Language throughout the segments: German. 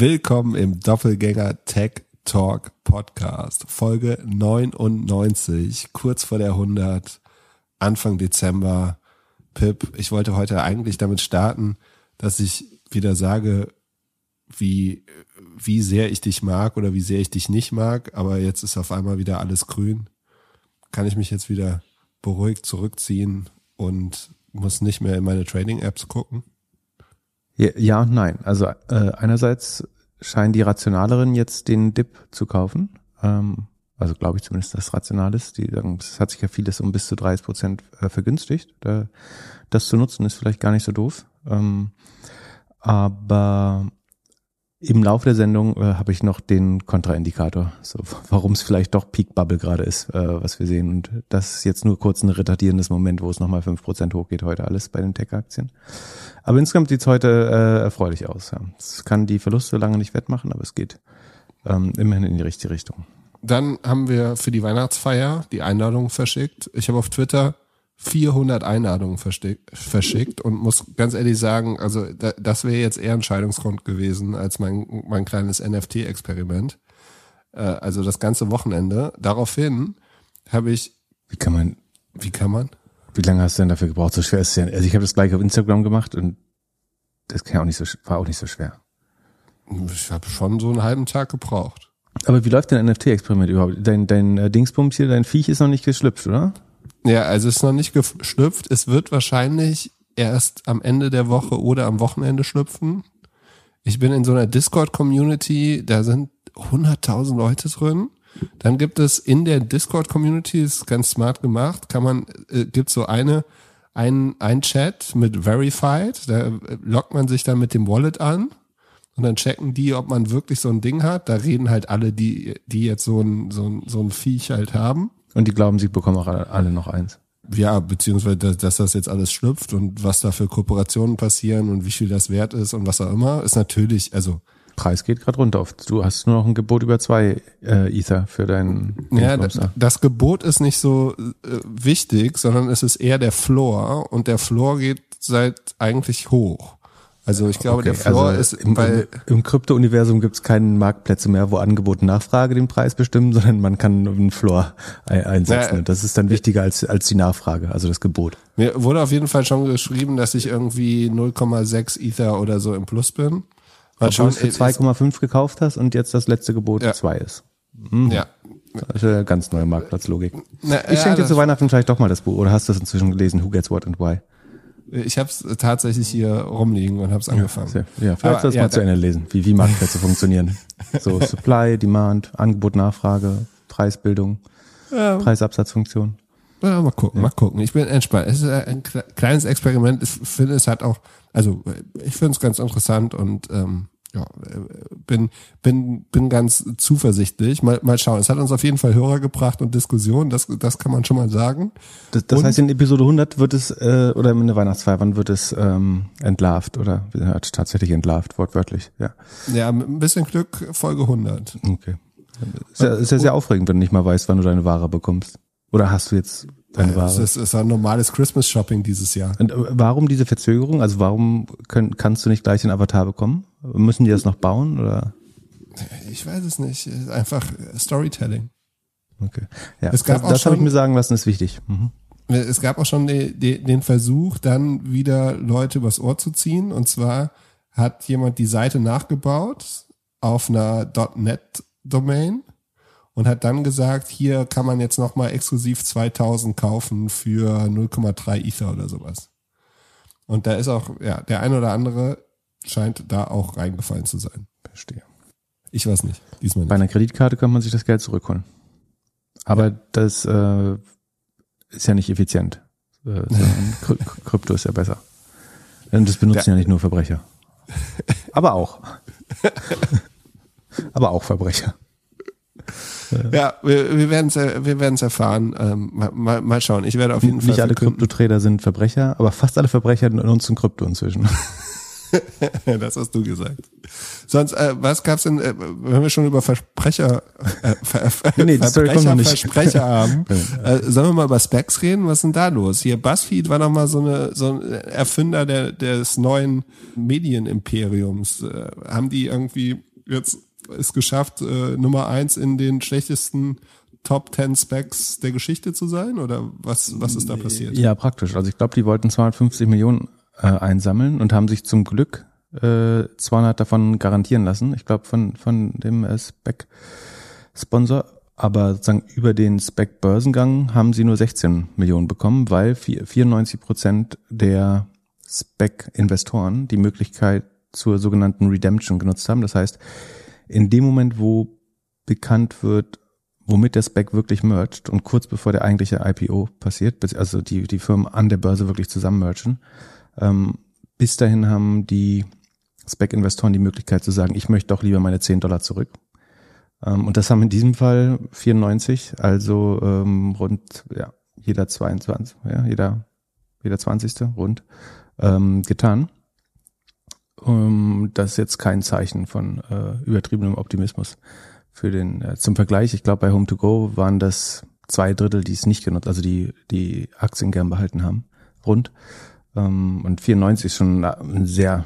Willkommen im Doppelgänger Tech Talk Podcast, Folge 99, kurz vor der 100, Anfang Dezember. Pip, ich wollte heute eigentlich damit starten, dass ich wieder sage, wie, wie sehr ich dich mag oder wie sehr ich dich nicht mag, aber jetzt ist auf einmal wieder alles grün. Kann ich mich jetzt wieder beruhigt zurückziehen und muss nicht mehr in meine Trading-Apps gucken? Ja, und nein. Also äh, einerseits scheinen die Rationaleren jetzt den Dip zu kaufen. Ähm, also glaube ich zumindest, dass rational ist. Die sagen, es hat sich ja vieles um bis zu 30 Prozent äh, vergünstigt. Da, das zu nutzen ist vielleicht gar nicht so doof. Ähm, aber im Laufe der Sendung äh, habe ich noch den Kontraindikator, so warum es vielleicht doch Peak Bubble gerade ist, äh, was wir sehen. Und das ist jetzt nur kurz ein retardierendes Moment, wo es nochmal fünf Prozent hochgeht heute alles bei den Tech-Aktien. Aber insgesamt sieht es heute äh, erfreulich aus. Ja. Es kann die Verluste lange nicht wettmachen, aber es geht ähm, immerhin in die richtige Richtung. Dann haben wir für die Weihnachtsfeier die Einladung verschickt. Ich habe auf Twitter 400 Einladungen verschickt und muss ganz ehrlich sagen, also das wäre jetzt eher ein Scheidungsgrund gewesen als mein, mein kleines NFT-Experiment. Äh, also das ganze Wochenende. Daraufhin habe ich. Wie kann man? Wie kann man? Wie lange hast du denn dafür gebraucht? So schwer ist es ja. Also ich habe das gleich auf Instagram gemacht und das auch nicht so, war auch nicht so schwer. Ich habe schon so einen halben Tag gebraucht. Aber wie läuft dein NFT-Experiment überhaupt? Dein, dein äh, Dingsbums hier, dein Viech ist noch nicht geschlüpft, oder? Ja, also es ist noch nicht geschlüpft. Es wird wahrscheinlich erst am Ende der Woche oder am Wochenende schlüpfen. Ich bin in so einer Discord-Community, da sind 100.000 Leute drin. Dann gibt es in der Discord-Community, ist ganz smart gemacht, kann man, äh, gibt so eine, ein, ein Chat mit Verified, da äh, lockt man sich dann mit dem Wallet an und dann checken die, ob man wirklich so ein Ding hat. Da reden halt alle, die, die jetzt so ein, so ein, so ein Viech halt haben. Und die glauben, sie bekommen auch alle noch eins. Ja, beziehungsweise, dass das jetzt alles schlüpft und was da für Kooperationen passieren und wie viel das wert ist und was auch immer, ist natürlich, also. Preis geht gerade runter. Du hast nur noch ein Gebot über zwei äh, Ether für deinen. Ja, das Gebot ist nicht so äh, wichtig, sondern es ist eher der Floor und der Floor geht seit eigentlich hoch. Also ich glaube, okay, der Floor also ist im, bei im Krypto-Universum gibt es keinen Marktplätze mehr, wo Angebot und Nachfrage den Preis bestimmen, sondern man kann einen Floor einsetzen. Na, das ist dann wichtiger als als die Nachfrage, also das Gebot. Mir wurde auf jeden Fall schon geschrieben, dass ich irgendwie 0,6 Ether oder so im Plus bin. Weil du für 2,5 gekauft hast und jetzt das letzte Gebot ja. 2 ist. Mhm. Ja. Das ist eine ganz neue Marktplatzlogik. Na, ich schenke ja, dir zu Weihnachten vielleicht doch mal das Buch. Oder hast du es inzwischen gelesen? Who Gets What and Why? Ich habe es tatsächlich hier rumliegen und habe es angefangen. Ja, ja vielleicht sollst du ja, mal zu Ende lesen, wie, wie Marktplätze funktionieren. So Supply, Demand, Angebot, Nachfrage, Preisbildung, ja. Preisabsatzfunktion. Ja, mal gucken, ja. mal gucken. Ich bin entspannt. Es ist ein kleines Experiment. Ich finde, es hat auch, also ich finde es ganz interessant und ähm, ja, bin, bin, bin ganz zuversichtlich. Mal, mal schauen. Es hat uns auf jeden Fall Hörer gebracht und Diskussionen. Das, das kann man schon mal sagen. Das, das heißt, in Episode 100 wird es, äh, oder in der Weihnachtsfeier, wann wird es ähm, entlarvt oder ja, tatsächlich entlarvt, wortwörtlich, ja. Ja, mit ein bisschen Glück Folge 100. Okay. Ist ja, ist ja sehr aufregend, wenn du nicht mal weißt, wann du deine Ware bekommst. Oder hast du jetzt deine Ware? Es ist, ist ein normales Christmas-Shopping dieses Jahr. Und äh, warum diese Verzögerung? Also warum können, kannst du nicht gleich den Avatar bekommen? Müssen die das noch bauen oder? Ich weiß es nicht. Einfach Storytelling. Okay. Ja, es gab das, das habe ich mir sagen lassen, ist wichtig. Mhm. Es gab auch schon die, die, den Versuch, dann wieder Leute übers Ohr zu ziehen. Und zwar hat jemand die Seite nachgebaut auf einer .NET-Domain und hat dann gesagt, hier kann man jetzt nochmal exklusiv 2000 kaufen für 0,3 Ether oder sowas. Und da ist auch, ja, der ein oder andere scheint da auch reingefallen zu sein. Verstehe. Ich weiß nicht, diesmal nicht. Bei einer Kreditkarte kann man sich das Geld zurückholen. Aber ja. das äh, ist ja nicht effizient. Äh, Krypto ist ja besser. Und das benutzen ja, ja nicht nur Verbrecher. Aber auch. Aber auch Verbrecher. Ja, wir, wir werden es wir werden's erfahren. Ähm, mal, mal schauen. Ich werde auf jeden nicht Fall. Nicht alle Kryptotrader sind Verbrecher, aber fast alle Verbrecher nutzen Krypto inzwischen. das hast du gesagt. Sonst, äh, was gab's denn, äh, wenn wir schon über Versprecher, äh, Ver, Ver, nee, Verbrecher, Versprecher haben, äh, sollen wir mal über Specs reden? Was ist denn da los? Hier, BuzzFeed war noch mal so eine, so ein Erfinder der, des neuen Medienimperiums. Äh, haben die irgendwie jetzt ist geschafft, äh, Nummer eins in den schlechtesten Top 10 Specs der Geschichte zu sein? Oder was, was ist da passiert? Ja, praktisch. Also ich glaube, die wollten 250 Millionen äh, einsammeln und haben sich zum Glück äh, 200 davon garantieren lassen. Ich glaube, von, von dem äh, Spec-Sponsor. Aber sozusagen über den Spec-Börsengang haben sie nur 16 Millionen bekommen, weil 94 Prozent der Spec-Investoren die Möglichkeit zur sogenannten Redemption genutzt haben. Das heißt, in dem Moment, wo bekannt wird, womit der Spec wirklich mergt und kurz bevor der eigentliche IPO passiert, also die, die Firmen an der Börse wirklich zusammen mergen, ähm, bis dahin haben die Spec-Investoren die Möglichkeit zu sagen, ich möchte doch lieber meine 10 Dollar zurück. Ähm, und das haben in diesem Fall 94, also ähm, rund ja, jeder 22, ja, jeder, jeder 20. rund ähm, getan. Um, das ist jetzt kein Zeichen von äh, übertriebenem Optimismus für den, äh, zum Vergleich, ich glaube bei Home2Go waren das zwei Drittel, die es nicht genutzt, also die, die Aktien gern behalten haben, rund. Ähm, und 94 ist schon ein sehr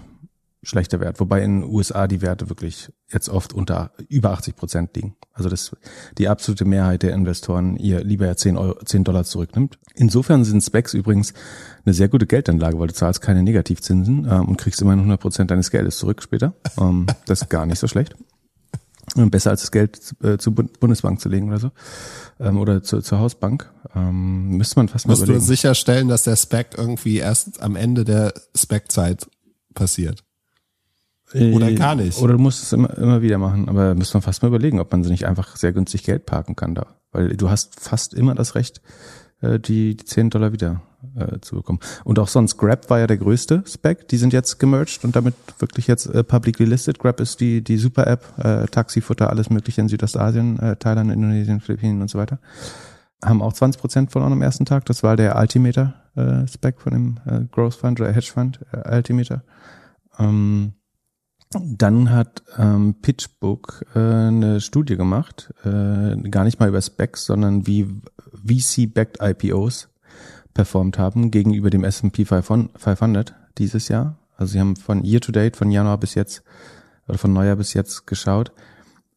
schlechter Wert, wobei in den USA die Werte wirklich jetzt oft unter über 80 Prozent liegen. Also das die absolute Mehrheit der Investoren ihr lieber ja 10, Euro, 10 Dollar zurücknimmt. Insofern sind Specs übrigens eine sehr gute Geldanlage, weil du zahlst keine Negativzinsen ähm, und kriegst immerhin 100 Prozent deines Geldes zurück später. Ähm, das ist gar nicht so schlecht. Besser als das Geld äh, zur Bundesbank zu legen oder so. Ähm, oder zu, zur Hausbank. Ähm, müsste man fast Musst mal überlegen. du sicherstellen, dass der Spec irgendwie erst am Ende der Spec-Zeit passiert. Oder Äh, gar nicht. Oder du musst es immer, immer wieder machen. Aber müsste man fast mal überlegen, ob man nicht einfach sehr günstig Geld parken kann da. Weil du hast fast immer das Recht, äh, die, die 10 Dollar wieder äh, zu bekommen. Und auch sonst, Grab war ja der größte Spec. Die sind jetzt gemerged und damit wirklich jetzt äh, publicly listed. Grab ist die, die Super-App, äh, Taxifutter, alles mögliche in Südostasien, äh, Thailand, Indonesien, Philippinen und so weiter. Haben auch 20 Prozent verloren am ersten Tag. Das war der Altimeter äh, Spec von dem Growth Fund oder Hedge Fund, Altimeter. Ähm, dann hat ähm, PitchBook äh, eine Studie gemacht, äh, gar nicht mal über Specs, sondern wie VC-backed IPOs performt haben gegenüber dem S&P 500 dieses Jahr. Also sie haben von Year to Date, von Januar bis jetzt oder von Neujahr bis jetzt geschaut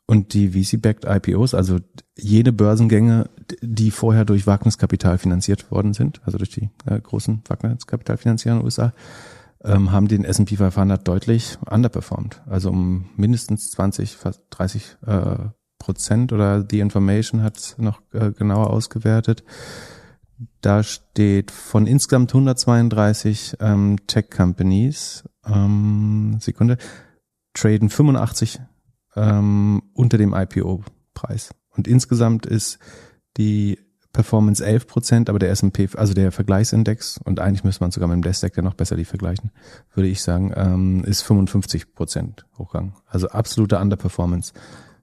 und die VC-backed IPOs, also jene Börsengänge, die vorher durch Wagniskapital finanziert worden sind, also durch die äh, großen Wagniskapitalfinanzierer in den USA, ähm, haben den S&P 500 deutlich underperformed. Also um mindestens 20, fast 30 äh, Prozent oder The Information hat es noch äh, genauer ausgewertet. Da steht von insgesamt 132 ähm, Tech Companies, ähm, Sekunde, traden 85 ähm, unter dem IPO-Preis. Und insgesamt ist die Performance 11 Prozent, aber der S&P, also der Vergleichsindex, und eigentlich müsste man sogar mit dem Nasdaq ja noch besser die vergleichen, würde ich sagen, ähm, ist 55 Prozent hochgegangen. Also absolute Underperformance,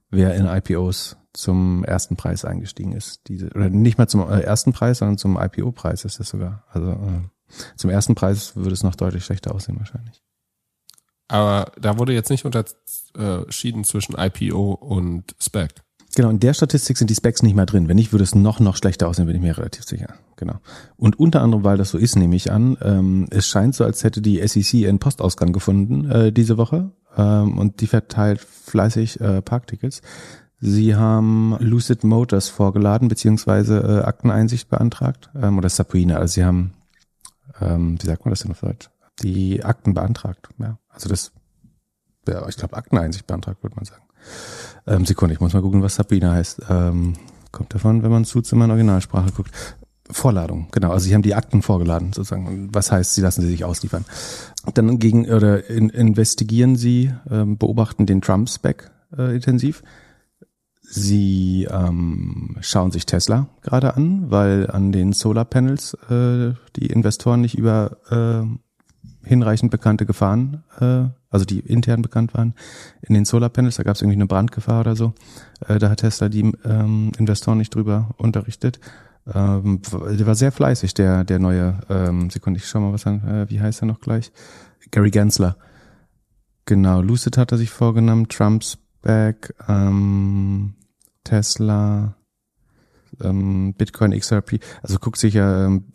wer in IPOs zum ersten Preis eingestiegen ist. Diese, oder nicht mal zum äh, ersten Preis, sondern zum IPO-Preis ist das sogar. Also äh, zum ersten Preis würde es noch deutlich schlechter aussehen wahrscheinlich. Aber da wurde jetzt nicht unterschieden zwischen IPO und Spec. Genau, in der Statistik sind die Specs nicht mehr drin. Wenn nicht, würde es noch, noch schlechter aussehen, bin ich mir relativ sicher. Genau. Und unter anderem, weil das so ist, nehme ich an, ähm, es scheint so, als hätte die SEC ihren Postausgang gefunden äh, diese Woche ähm, und die verteilt fleißig äh, Parktickets. Sie haben Lucid Motors vorgeladen, beziehungsweise äh, Akteneinsicht beantragt, ähm, oder Subpoena, also sie haben, ähm, wie sagt man das denn auf Deutsch? Die Akten beantragt, ja. Also das, ja, ich glaube Akteneinsicht beantragt, würde man sagen. Ähm, Sekunde, ich muss mal gucken, was Sabina heißt. Ähm, kommt davon, wenn man zu in Originalsprache guckt. Vorladung, genau. Also sie haben die Akten vorgeladen, sozusagen. Was heißt, sie lassen sie sich ausliefern. Dann gegen oder in, investigieren sie, ähm, beobachten den Trump-Spec äh, intensiv. Sie ähm, schauen sich Tesla gerade an, weil an den Solarpanels äh, die Investoren nicht über äh, hinreichend bekannte Gefahren äh, also die intern bekannt waren, in den Solarpanels, da gab es irgendwie eine Brandgefahr oder so. Äh, da hat Tesla die ähm, Investoren nicht drüber unterrichtet. Ähm, der war sehr fleißig, der, der neue, ähm, Sekunde, ich schau mal, was er, äh, wie heißt er noch gleich? Gary Gensler. Genau, Lucid hat er sich vorgenommen, Trump's Back, ähm, Tesla, ähm, Bitcoin XRP, also guckt sich ja ähm,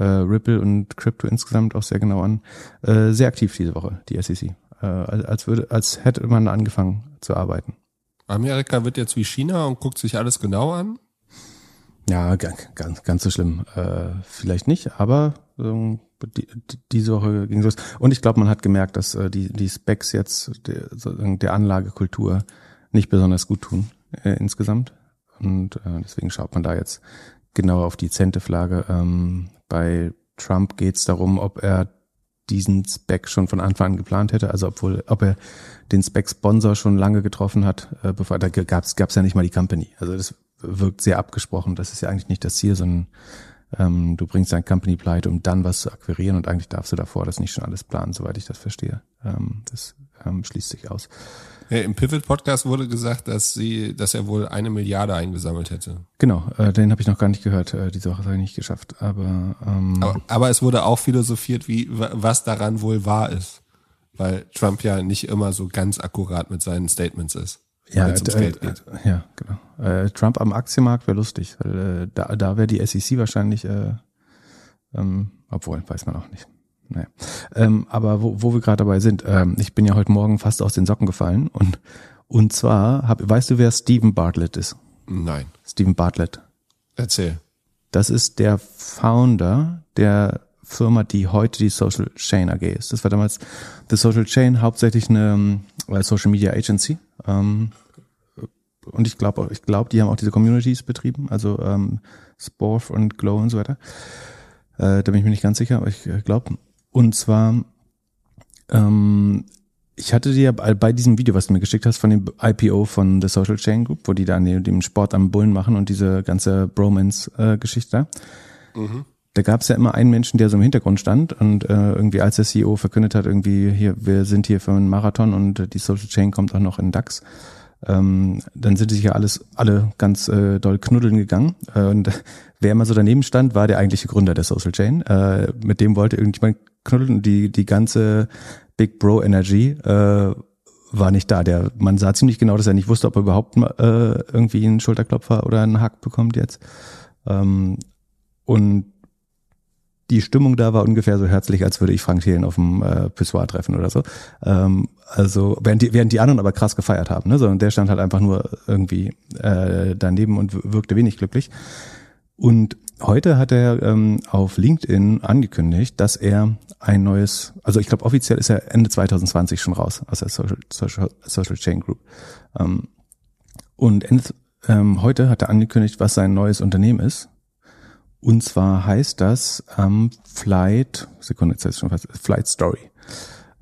äh, Ripple und Crypto insgesamt auch sehr genau an. Äh, sehr aktiv diese Woche, die SEC. Äh, als würde, als hätte man angefangen zu arbeiten. Amerika wird jetzt wie China und guckt sich alles genau an? Ja, ganz, ganz so schlimm. Äh, vielleicht nicht, aber ähm, die, diese Woche ging los. Und ich glaube, man hat gemerkt, dass äh, die, die Specs jetzt der, der Anlagekultur nicht besonders gut tun äh, insgesamt. Und äh, deswegen schaut man da jetzt genau auf die Zenteflagge. Ähm, bei Trump geht es darum, ob er diesen Spec schon von Anfang an geplant hätte, also obwohl, ob er den Spec-Sponsor schon lange getroffen hat, äh, bevor da gab es ja nicht mal die Company. Also das wirkt sehr abgesprochen. Das ist ja eigentlich nicht das Ziel, sondern ähm, du bringst dein Company pleite, um dann was zu akquirieren und eigentlich darfst du davor das nicht schon alles planen, soweit ich das verstehe. Ähm, das ähm, schließt sich aus. Im Pivot Podcast wurde gesagt, dass sie, dass er wohl eine Milliarde eingesammelt hätte. Genau, äh, den habe ich noch gar nicht gehört. Äh, diese Woche habe ich nicht geschafft. Aber, ähm, aber aber es wurde auch philosophiert, wie was daran wohl wahr ist, weil Trump ja nicht immer so ganz akkurat mit seinen Statements ist. Ja, äh, äh, ja, genau. Äh, Trump am Aktienmarkt wäre lustig, weil äh, da, da wäre die SEC wahrscheinlich, äh, ähm, obwohl, weiß man auch nicht. Naja. Ähm, aber wo, wo wir gerade dabei sind, ähm, ich bin ja heute Morgen fast aus den Socken gefallen und und zwar, hab, weißt du, wer Stephen Bartlett ist? Nein. Stephen Bartlett. Erzähl. Das ist der Founder der Firma, die heute die Social Chain AG ist. Das war damals The Social Chain, hauptsächlich eine äh, Social Media Agency. Ähm, und ich glaube, ich glaube, die haben auch diese Communities betrieben, also ähm, Sporf und Glow und so weiter. Äh, da bin ich mir nicht ganz sicher, aber ich äh, glaube. Und zwar, ähm, ich hatte dir bei diesem Video, was du mir geschickt hast, von dem IPO von The Social Chain Group, wo die da den Sport am Bullen machen und diese ganze Bromance-Geschichte da. Mhm. Da gab es ja immer einen Menschen, der so im Hintergrund stand und äh, irgendwie als der CEO verkündet hat, irgendwie hier, wir sind hier für einen Marathon und die Social Chain kommt auch noch in DAX. Ähm, dann sind sich ja alles alle ganz äh, doll knuddeln gegangen. Äh, und wer immer so daneben stand, war der eigentliche Gründer der Social Chain. Äh, mit dem wollte irgendjemand knuddeln die, die ganze Big Bro Energy äh, war nicht da. Der, man sah ziemlich genau, dass er nicht wusste, ob er überhaupt äh, irgendwie einen Schulterklopfer oder einen Hack bekommt jetzt. Ähm, und die Stimmung da war ungefähr so herzlich, als würde ich Frank Thelen auf dem äh, Pissoir treffen oder so. Ähm, also während die, während die anderen aber krass gefeiert haben, ne? So, und der stand halt einfach nur irgendwie äh, daneben und wirkte wenig glücklich. Und heute hat er ähm, auf LinkedIn angekündigt, dass er ein neues, also ich glaube offiziell ist er Ende 2020 schon raus aus der Social, Social, Social Chain Group. Ähm, und Ende, ähm, heute hat er angekündigt, was sein neues Unternehmen ist. Und zwar heißt das ähm, Flight, Sekunde, jetzt es schon fast, Flight Story.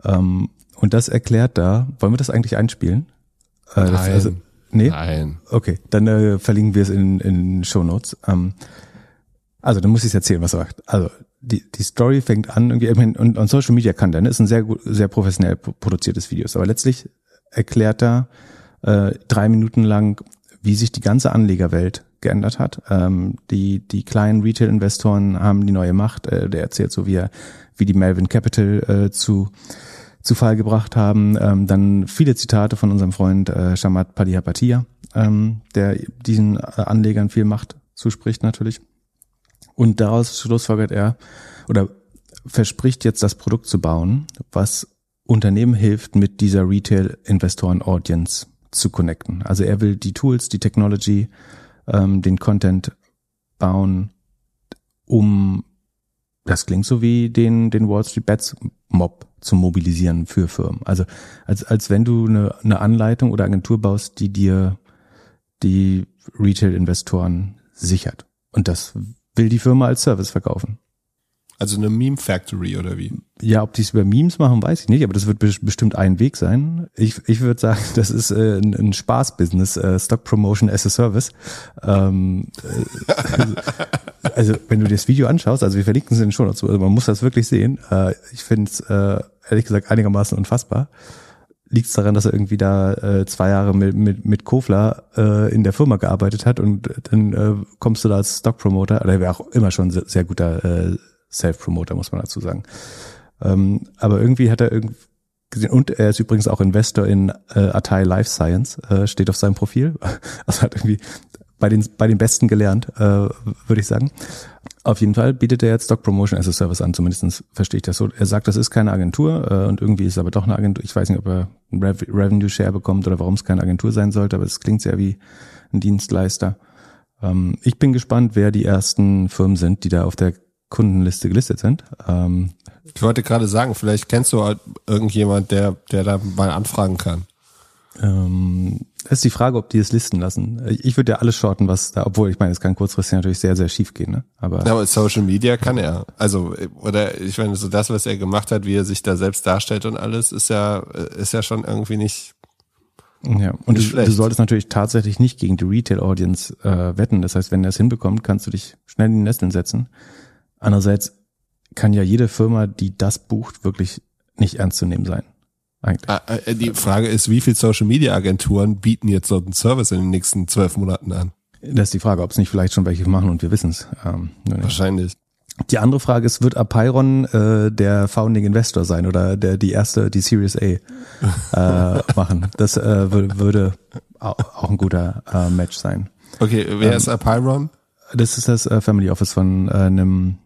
Ähm, und das erklärt da, wollen wir das eigentlich einspielen? Äh, Nein. Das, also, Nee? Nein. Okay, dann äh, verlinken wir es in, in Show Notes. Ähm, also, dann muss ich es erzählen, was er macht. Also, die, die Story fängt an, irgendwie, ich meine, und, und Social Media kann der, ne? Ist ein sehr gut, sehr professionell produziertes Video. Aber letztlich erklärt er äh, drei Minuten lang, wie sich die ganze Anlegerwelt geändert hat. Ähm, die, die kleinen Retail-Investoren haben die neue Macht. Äh, der erzählt so, wie er, wie die Melvin Capital äh, zu zu Fall gebracht haben. Ähm, dann viele Zitate von unserem Freund äh, Shamat Padihapatia, ähm, der diesen äh, Anlegern viel Macht zuspricht natürlich. Und daraus schlussfolgert er oder verspricht jetzt das Produkt zu bauen, was Unternehmen hilft, mit dieser Retail-Investoren-Audience zu connecten. Also er will die Tools, die Technology, ähm, den Content bauen, um das klingt so wie den, den Wall Street Bets Mob zu mobilisieren für Firmen. Also als, als wenn du eine, eine Anleitung oder Agentur baust, die dir die Retail-Investoren sichert. Und das will die Firma als Service verkaufen. Also eine Meme Factory oder wie? Ja, ob die es über Memes machen, weiß ich nicht, aber das wird bestimmt ein Weg sein. Ich, ich würde sagen, das ist äh, ein, ein Spaß-Business, äh, Stock Promotion as a Service. Ähm, äh, also, also, wenn du dir das Video anschaust, also wir verlinken es in den Show Notes, also man muss das wirklich sehen. Äh, ich finde es äh, ehrlich gesagt einigermaßen unfassbar. Liegt es daran, dass er irgendwie da äh, zwei Jahre mit, mit, mit Kofler äh, in der Firma gearbeitet hat und dann äh, kommst du da als Stock Promoter, oder er wäre auch immer schon sehr, sehr guter äh, Self-Promoter, muss man dazu sagen. Ähm, aber irgendwie hat er irgendwie gesehen, und er ist übrigens auch Investor in äh, Atai Life Science, äh, steht auf seinem Profil. Also hat irgendwie bei den, bei den Besten gelernt, äh, würde ich sagen. Auf jeden Fall bietet er jetzt Stock Promotion as a Service an, zumindest verstehe ich das so. Er sagt, das ist keine Agentur äh, und irgendwie ist es aber doch eine Agentur. Ich weiß nicht, ob er Rev Revenue Share bekommt oder warum es keine Agentur sein sollte, aber es klingt sehr wie ein Dienstleister. Ähm, ich bin gespannt, wer die ersten Firmen sind, die da auf der Kundenliste gelistet sind. Ähm, ich wollte gerade sagen, vielleicht kennst du halt irgendjemand, der, der da mal anfragen kann. Ähm, das ist die Frage, ob die es listen lassen. Ich würde ja alles shorten, was da, obwohl ich meine, es kann kurzfristig natürlich sehr, sehr schief gehen. Ne? Aber, ja, aber Social Media kann er. Also, oder ich meine, so das, was er gemacht hat, wie er sich da selbst darstellt und alles, ist ja, ist ja schon irgendwie nicht. Ja, und du, du, solltest natürlich tatsächlich nicht gegen die Retail-Audience äh, wetten. Das heißt, wenn er es hinbekommt, kannst du dich schnell in die Nesteln setzen. Andererseits kann ja jede Firma, die das bucht, wirklich nicht ernst zu nehmen sein. Eigentlich. Ah, äh, die Frage ist, wie viele Social Media Agenturen bieten jetzt so einen Service in den nächsten zwölf Monaten an? Das ist die Frage, ob es nicht vielleicht schon welche machen und wir wissen es. Ähm, Wahrscheinlich. Die andere Frage ist, wird Apeiron äh, der Founding Investor sein oder der die erste, die Series A äh, machen? Das äh, würde, würde auch ein guter äh, Match sein. Okay, wer ähm, ist Apeiron? Das ist das äh, Family Office von äh, einem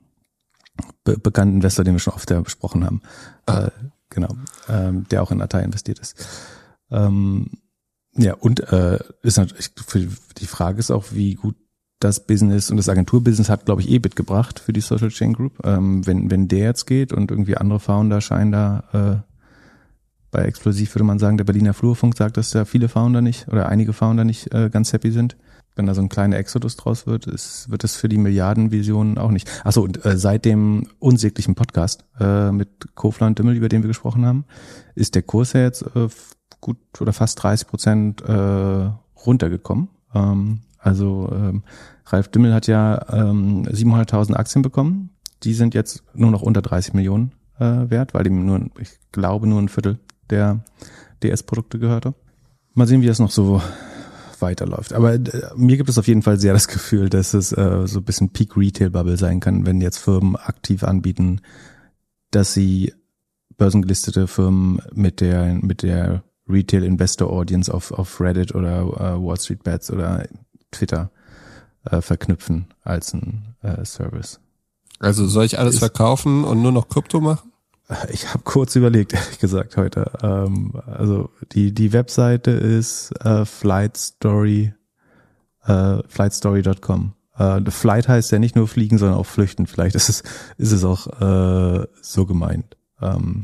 be bekannten Investor, den wir schon oft ja besprochen haben. Ah. Äh, genau, ähm, der auch in Atai investiert ist. Ähm, ja, und äh, ist natürlich, die Frage ist auch, wie gut das Business und das Agenturbusiness hat, glaube ich, EBIT gebracht für die Social Chain Group. Ähm, wenn, wenn der jetzt geht und irgendwie andere Founder scheinen da äh, bei Explosiv würde man sagen, der Berliner Flurfunk sagt, dass da viele Founder nicht oder einige Founder nicht äh, ganz happy sind wenn da so ein kleiner Exodus draus wird, ist, wird es für die Milliardenvisionen auch nicht. Achso, und äh, seit dem unsäglichen Podcast äh, mit Kofler und Dümmel, über den wir gesprochen haben, ist der Kurs ja jetzt äh, gut oder fast 30 Prozent äh, runtergekommen. Ähm, also ähm, Ralf Dümmel hat ja ähm, 700.000 Aktien bekommen. Die sind jetzt nur noch unter 30 Millionen äh, wert, weil ihm nur, ich glaube, nur ein Viertel der DS-Produkte gehörte. Mal sehen, wie das noch so weiterläuft. Aber äh, mir gibt es auf jeden Fall sehr das Gefühl, dass es äh, so ein bisschen Peak Retail Bubble sein kann, wenn jetzt Firmen aktiv anbieten, dass sie börsengelistete Firmen mit der mit der Retail Investor Audience auf auf Reddit oder äh, Wall Street Bets oder Twitter äh, verknüpfen als ein äh, Service. Also soll ich alles Ist, verkaufen und nur noch Krypto machen? Ich habe kurz überlegt, ehrlich gesagt, heute. Ähm, also die, die Webseite ist äh, Flightstory, äh, flightstory.com. Äh, Flight heißt ja nicht nur fliegen, sondern auch flüchten. Vielleicht ist es, ist es auch äh, so gemeint. Ähm,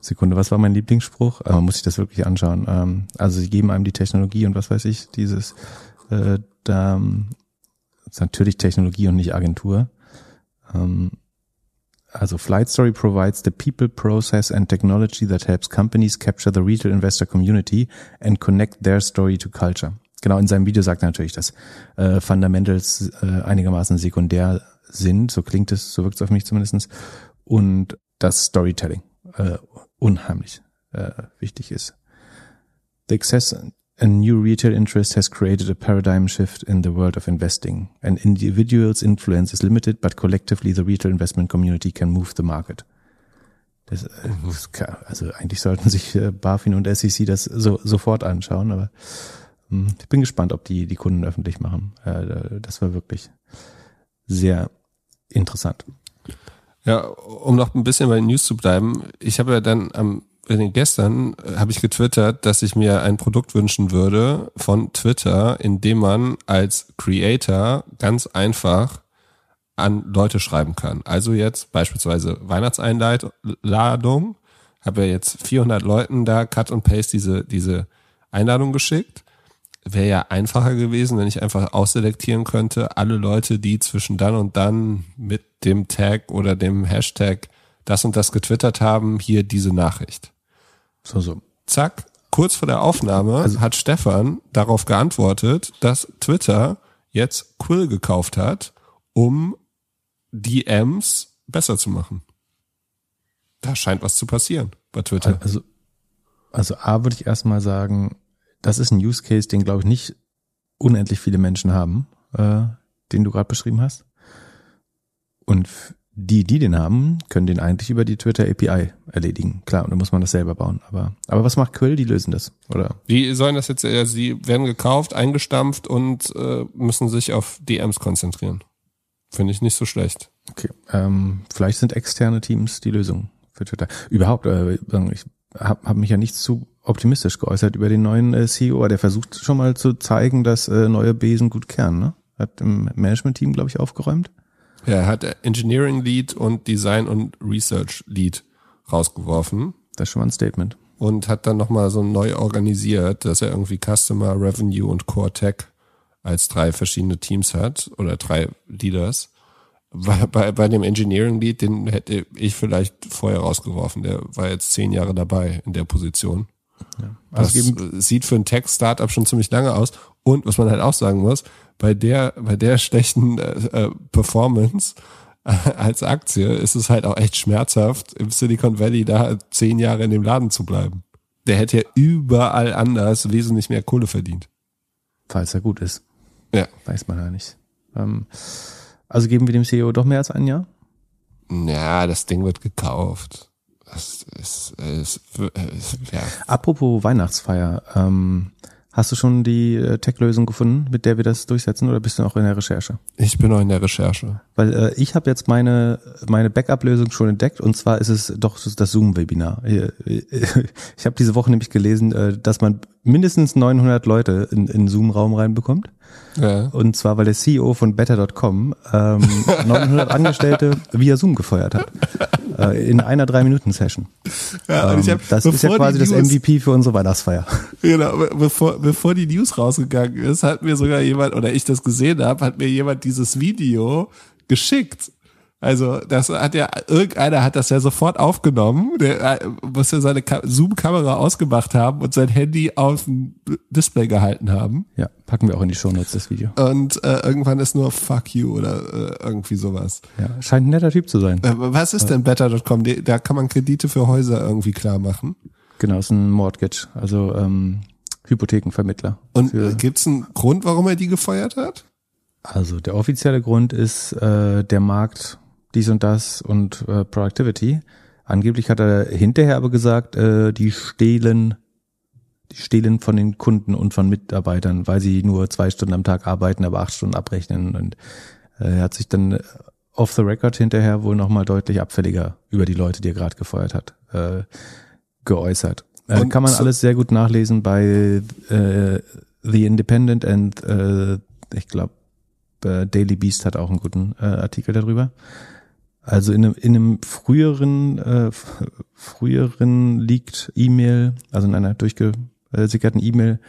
Sekunde, was war mein Lieblingsspruch? Äh, muss ich das wirklich anschauen. Ähm, also sie geben einem die Technologie und was weiß ich, dieses äh, da, ist natürlich Technologie und nicht Agentur. Ähm, also Flight Story provides the people, process and technology that helps companies capture the retail investor community and connect their story to culture. Genau, in seinem Video sagt er natürlich, dass äh, Fundamentals äh, einigermaßen sekundär sind, so klingt es, so wirkt es auf mich zumindestens und das Storytelling äh, unheimlich äh, wichtig ist. The access A new retail interest has created a paradigm shift in the world of investing. An individual's influence is limited, but collectively the retail investment community can move the market. Das, äh, also eigentlich sollten sich äh, BaFin und SEC das so, sofort anschauen, aber hm, ich bin gespannt, ob die die Kunden öffentlich machen. Äh, das war wirklich sehr interessant. Ja, um noch ein bisschen bei den News zu bleiben, ich habe ja dann am gestern äh, habe ich getwittert, dass ich mir ein Produkt wünschen würde von Twitter, in dem man als Creator ganz einfach an Leute schreiben kann. Also jetzt beispielsweise Weihnachtseinladung, habe ja jetzt 400 Leuten da Cut und Paste diese diese Einladung geschickt. Wäre ja einfacher gewesen, wenn ich einfach ausselektieren könnte, alle Leute, die zwischen dann und dann mit dem Tag oder dem Hashtag das und das getwittert haben, hier diese Nachricht. So, so. Zack, kurz vor der Aufnahme also, hat Stefan darauf geantwortet, dass Twitter jetzt Quill gekauft hat, um DMs besser zu machen. Da scheint was zu passieren bei Twitter. Also, also A würde ich erstmal sagen, das ist ein Use Case, den glaube ich nicht unendlich viele Menschen haben, äh, den du gerade beschrieben hast. Und die, die den haben, können den eigentlich über die Twitter API erledigen. Klar, und dann muss man das selber bauen. Aber, aber was macht Quill? Die lösen das, oder? Die sollen das jetzt, äh, sie werden gekauft, eingestampft und äh, müssen sich auf DMs konzentrieren. Finde ich nicht so schlecht. Okay. Ähm, vielleicht sind externe Teams die Lösung für Twitter. Überhaupt, äh, ich habe hab mich ja nicht zu optimistisch geäußert über den neuen äh, CEO, der versucht schon mal zu zeigen, dass äh, neue Besen gut kehren. Ne? Hat im Management-Team, glaube ich, aufgeräumt. Ja, er hat Engineering Lead und Design und Research Lead rausgeworfen. Das ist schon mal ein Statement. Und hat dann nochmal so neu organisiert, dass er irgendwie Customer, Revenue und Core Tech als drei verschiedene Teams hat oder drei Leaders. Bei, bei, bei dem Engineering Lead, den hätte ich vielleicht vorher rausgeworfen. Der war jetzt zehn Jahre dabei in der Position. Ja. Also das sieht für ein Tech-Startup schon ziemlich lange aus. Und was man halt auch sagen muss, bei der, bei der schlechten äh, äh Performance äh, als Aktie ist es halt auch echt schmerzhaft, im Silicon Valley da zehn Jahre in dem Laden zu bleiben. Der hätte ja überall anders wesentlich mehr Kohle verdient. Falls er gut ist. Ja. Weiß man ja nicht. Ähm, also geben wir dem CEO doch mehr als ein Jahr? Ja, das Ding wird gekauft. Das ist, ist, ist, ja. Apropos Weihnachtsfeier, ähm, Hast du schon die äh, Tech-Lösung gefunden, mit der wir das durchsetzen oder bist du noch in der Recherche? Ich bin noch in der Recherche. Weil äh, ich habe jetzt meine meine Backup-Lösung schon entdeckt und zwar ist es doch das Zoom-Webinar. Ich habe diese Woche nämlich gelesen, äh, dass man mindestens 900 Leute in, in Zoom-Raum reinbekommt. Ja. Und zwar, weil der CEO von Better.com ähm, 900 Angestellte via Zoom gefeuert hat. Äh, in einer Drei-Minuten-Session. Ja, ähm, hab, das ist ja quasi das MVP für unsere Weihnachtsfeier. Genau, bevor, bevor die News rausgegangen ist, hat mir sogar jemand, oder ich das gesehen habe, hat mir jemand dieses Video geschickt. Also das hat ja, irgendeiner hat das ja sofort aufgenommen, der äh, muss ja seine Zoom-Kamera ausgemacht haben und sein Handy auf dem Display gehalten haben. Ja, packen wir auch in die Shownotes das Video. Und äh, irgendwann ist nur Fuck you oder äh, irgendwie sowas. Ja, scheint ein netter Typ zu sein. Äh, was ist denn Better.com? Da kann man Kredite für Häuser irgendwie klar machen. Genau, ist ein Mortgage, also ähm, Hypothekenvermittler. Und äh, gibt's einen Grund, warum er die gefeuert hat? Also der offizielle Grund ist äh, der Markt dies und das und äh, Productivity. Angeblich hat er hinterher aber gesagt, äh, die stehlen, die stehlen von den Kunden und von Mitarbeitern, weil sie nur zwei Stunden am Tag arbeiten, aber acht Stunden abrechnen. Und äh, er hat sich dann off the record hinterher wohl nochmal deutlich abfälliger über die Leute, die er gerade gefeuert hat, äh, geäußert. Äh, kann man so alles sehr gut nachlesen bei äh, The Independent and äh, ich glaube äh, Daily Beast hat auch einen guten äh, Artikel darüber. Also in einem, in einem früheren, äh, früheren Leaked E-Mail, also in einer durchgesickerten E-Mail,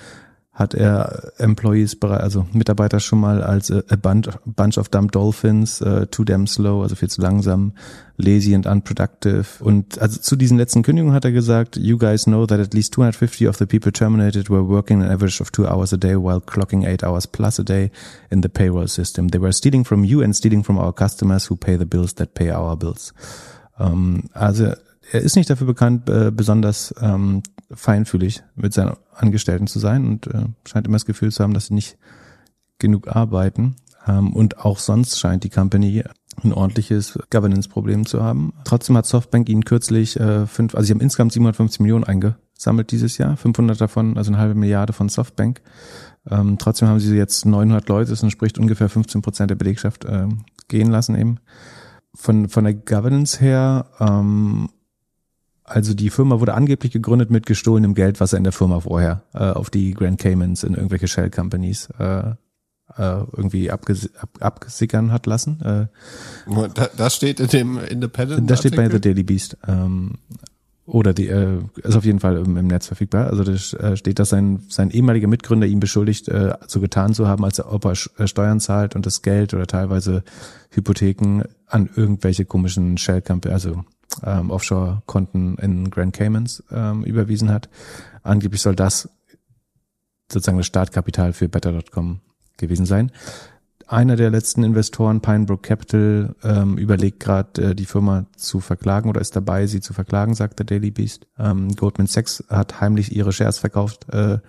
hat er Employees, also Mitarbeiter schon mal als a bunch, bunch of dumb dolphins, uh, too damn slow, also viel zu langsam, lazy and unproductive. Und also zu diesen letzten Kündigungen hat er gesagt, you guys know that at least 250 of the people terminated were working an average of two hours a day while clocking eight hours plus a day in the payroll system. They were stealing from you and stealing from our customers who pay the bills that pay our bills. Um, also er ist nicht dafür bekannt, äh, besonders ähm, feinfühlig mit seinen Angestellten zu sein und äh, scheint immer das Gefühl zu haben, dass sie nicht genug arbeiten. Ähm, und auch sonst scheint die Company ein ordentliches Governance-Problem zu haben. Trotzdem hat Softbank ihnen kürzlich äh, fünf, also sie haben insgesamt 750 Millionen eingesammelt dieses Jahr, 500 davon, also eine halbe Milliarde von Softbank. Ähm, trotzdem haben sie jetzt 900 Leute, das entspricht ungefähr 15 Prozent der Belegschaft äh, gehen lassen eben. Von, von der Governance her ähm, also die Firma wurde angeblich gegründet mit gestohlenem Geld, was er in der Firma vorher äh, auf die Grand Caymans in irgendwelche Shell Companies äh, äh, irgendwie abges ab abgesickern hat lassen. Äh, das steht in dem Independent. Das steht bei The Daily Beast. Ähm, oder die äh, ist auf jeden Fall im, im Netz verfügbar. Also das äh, steht, dass sein sein ehemaliger Mitgründer ihn beschuldigt, äh, so getan zu haben, als ob er äh, Steuern zahlt und das Geld oder teilweise Hypotheken an irgendwelche komischen Shell Company, also ähm, Offshore-Konten in Grand Caymans ähm, überwiesen hat. Angeblich soll das sozusagen das Startkapital für Better.com gewesen sein. Einer der letzten Investoren, Pinebrook Capital, ähm, überlegt gerade, äh, die Firma zu verklagen oder ist dabei, sie zu verklagen, sagt der Daily Beast. Ähm, Goldman Sachs hat heimlich ihre Shares verkauft äh,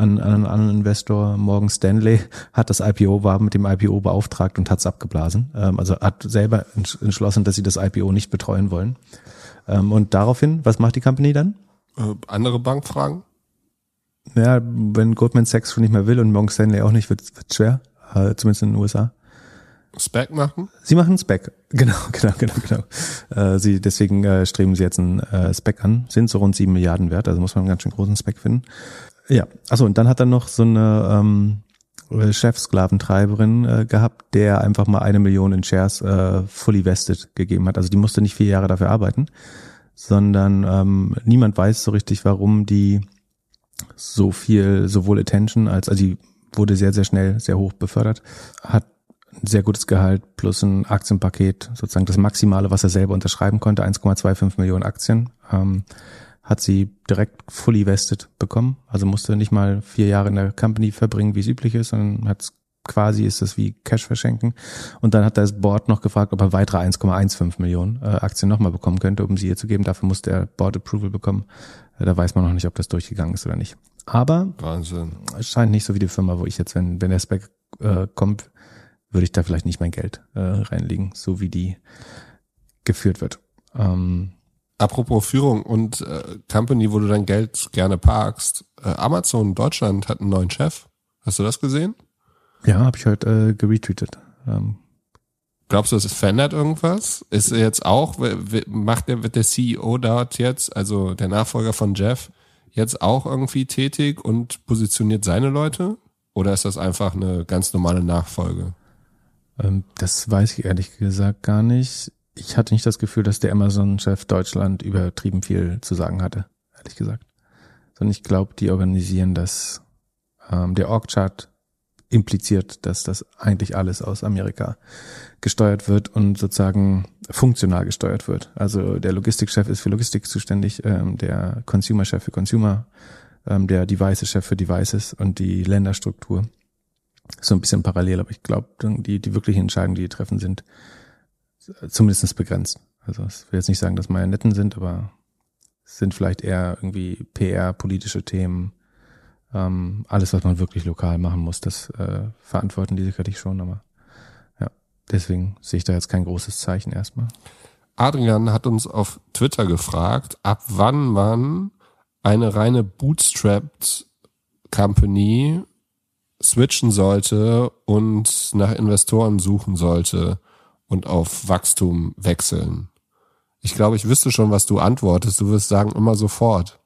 an, an einen anderen Investor, Morgan Stanley, hat das IPO, war mit dem IPO beauftragt und hat es abgeblasen. Ähm, also hat selber entschlossen, dass sie das IPO nicht betreuen wollen. Ähm, und daraufhin, was macht die Company dann? Äh, andere Bankfragen? Ja, wenn Goldman Sachs schon nicht mehr will und Morgan Stanley auch nicht, wird es schwer, äh, zumindest in den USA. Spec machen? Sie machen Spec, genau, genau, genau, genau. Äh, sie, deswegen äh, streben sie jetzt einen äh, Spec an, sind so rund sieben Milliarden wert, also muss man einen ganz schön großen Spec finden. Ja, also und dann hat er noch so eine ähm, Chefsklaventreiberin äh, gehabt, der einfach mal eine Million in Shares äh, fully vested gegeben hat. Also die musste nicht vier Jahre dafür arbeiten, sondern ähm, niemand weiß so richtig, warum die so viel, sowohl Attention als, also die wurde sehr, sehr schnell, sehr hoch befördert, hat ein sehr gutes Gehalt plus ein Aktienpaket, sozusagen das Maximale, was er selber unterschreiben konnte, 1,25 Millionen Aktien, ähm, hat sie direkt fully vested bekommen. Also musste nicht mal vier Jahre in der Company verbringen, wie es üblich ist, sondern hat quasi ist das wie Cash verschenken. Und dann hat das Board noch gefragt, ob er weitere 1,15 Millionen äh, Aktien nochmal bekommen könnte, um sie ihr zu geben. Dafür musste er Board Approval bekommen. Äh, da weiß man noch nicht, ob das durchgegangen ist oder nicht. Aber Wahnsinn. es scheint nicht so wie die Firma, wo ich jetzt, wenn, wenn der Spec äh, kommt, würde ich da vielleicht nicht mein Geld äh, reinlegen, so wie die geführt wird. Ähm, Apropos Führung und äh, Company, wo du dein Geld gerne parkst. Äh, Amazon Deutschland hat einen neuen Chef. Hast du das gesehen? ja, habe ich heute äh, geretweetet. Ähm, Glaubst du, es verändert irgendwas? Ist er jetzt auch, macht der, wird der CEO dort jetzt, also der Nachfolger von Jeff, jetzt auch irgendwie tätig und positioniert seine Leute? Oder ist das einfach eine ganz normale Nachfolge? ähm, das weiß ich ehrlich gesagt gar nicht. Ich hatte nicht das Gefühl, dass der Amazon-Chef Deutschland übertrieben viel zu sagen hatte, ehrlich gesagt. Sondern ich glaube, die organisieren das. Ähm, der Org-Chart impliziert, dass das eigentlich alles aus Amerika gesteuert wird und sozusagen funktional gesteuert wird. Also der Logistikchef ist für Logistik zuständig, ähm, der Consumer-Chef für Consumer, ähm, der Devices-Chef für Devices und die Länderstruktur. So ein bisschen parallel, aber ich glaube, die, die wirklichen Entscheidungen, die, die treffen, sind zumindest begrenzt. Also ich will jetzt nicht sagen, dass meine netten sind, aber es sind vielleicht eher irgendwie PR, politische Themen, ähm, alles, was man wirklich lokal machen muss, das äh, verantworten die sicherlich schon, aber ja, deswegen sehe ich da jetzt kein großes Zeichen erstmal. Adrian hat uns auf Twitter gefragt, ab wann man eine reine Bootstrapped Company switchen sollte und nach Investoren suchen sollte und auf Wachstum wechseln. Ich glaube, ich wüsste schon, was du antwortest. Du wirst sagen, immer sofort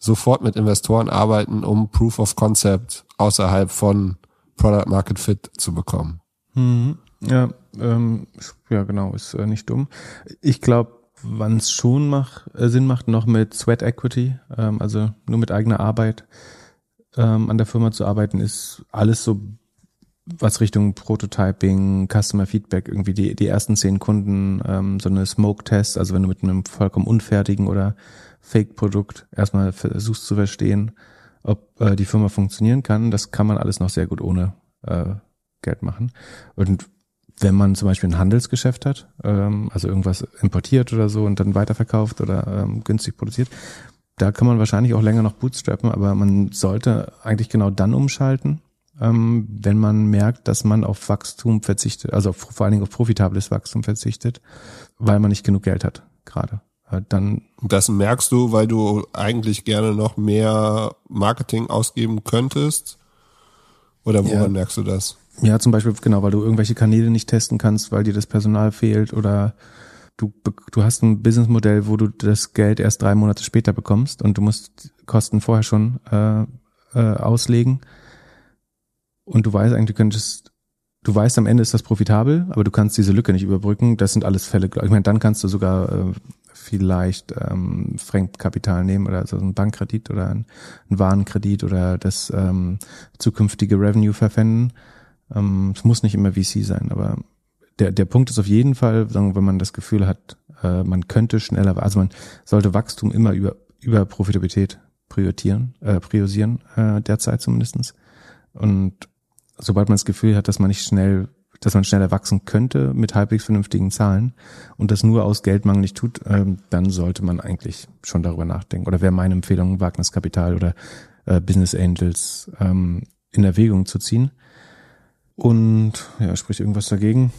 sofort mit Investoren arbeiten, um Proof of Concept außerhalb von Product Market Fit zu bekommen. Mhm. Ja, ähm, ja, genau, ist äh, nicht dumm. Ich glaube, wann es schon mach, äh, Sinn macht, noch mit Sweat Equity, ähm, also nur mit eigener Arbeit ähm, an der Firma zu arbeiten, ist alles so was Richtung Prototyping, Customer Feedback, irgendwie die, die ersten zehn Kunden, ähm, so eine Smoke-Test, also wenn du mit einem vollkommen unfertigen oder Fake-Produkt erstmal versuchst zu verstehen, ob äh, die Firma funktionieren kann, das kann man alles noch sehr gut ohne äh, Geld machen. Und wenn man zum Beispiel ein Handelsgeschäft hat, ähm, also irgendwas importiert oder so und dann weiterverkauft oder ähm, günstig produziert, da kann man wahrscheinlich auch länger noch bootstrappen, aber man sollte eigentlich genau dann umschalten, ähm, wenn man merkt, dass man auf Wachstum verzichtet, also auf, vor allen Dingen auf profitables Wachstum verzichtet, weil man nicht genug Geld hat gerade. Äh, dann das merkst du, weil du eigentlich gerne noch mehr Marketing ausgeben könntest? Oder woran ja. merkst du das? Ja, zum Beispiel, genau, weil du irgendwelche Kanäle nicht testen kannst, weil dir das Personal fehlt oder du, du hast ein Businessmodell, wo du das Geld erst drei Monate später bekommst und du musst Kosten vorher schon äh, äh, auslegen und du weißt eigentlich, du könntest, du weißt, am Ende ist das profitabel, aber du kannst diese Lücke nicht überbrücken. Das sind alles Fälle. Ich meine, dann kannst du sogar äh, vielleicht ähm, Fremdkapital nehmen oder so ein Bankkredit oder ein, ein Warenkredit oder das ähm, zukünftige Revenue verwenden. Ähm, es muss nicht immer VC sein, aber der, der Punkt ist auf jeden Fall, wenn man das Gefühl hat, äh, man könnte schneller, also man sollte Wachstum immer über, über Profitabilität priorisieren, äh, priorisieren äh, derzeit zumindestens. Und sobald man das Gefühl hat, dass man nicht schnell dass man schneller wachsen könnte mit halbwegs vernünftigen Zahlen und das nur aus Geldmangel nicht tut, ähm, dann sollte man eigentlich schon darüber nachdenken. Oder wäre meine Empfehlung Wagniskapital oder äh, Business Angels ähm, in Erwägung zu ziehen. Und ja, spricht irgendwas dagegen?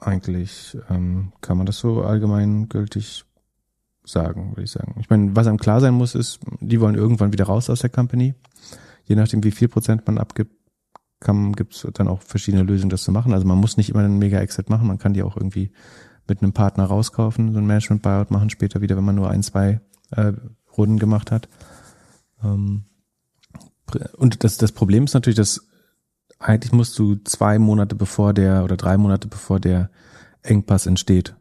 Eigentlich ähm, kann man das so allgemeingültig sagen, würde ich sagen. Ich meine, was einem klar sein muss, ist, die wollen irgendwann wieder raus aus der Company. Je nachdem, wie viel Prozent man abgibt, gibt es dann auch verschiedene Lösungen, das zu machen. Also man muss nicht immer einen Mega-Exit machen, man kann die auch irgendwie mit einem Partner rauskaufen, so ein Management-Buyout machen später wieder, wenn man nur ein, zwei äh, Runden gemacht hat. Ähm, und das, das Problem ist natürlich, dass eigentlich musst du zwei Monate bevor der oder drei Monate bevor der Engpass entsteht,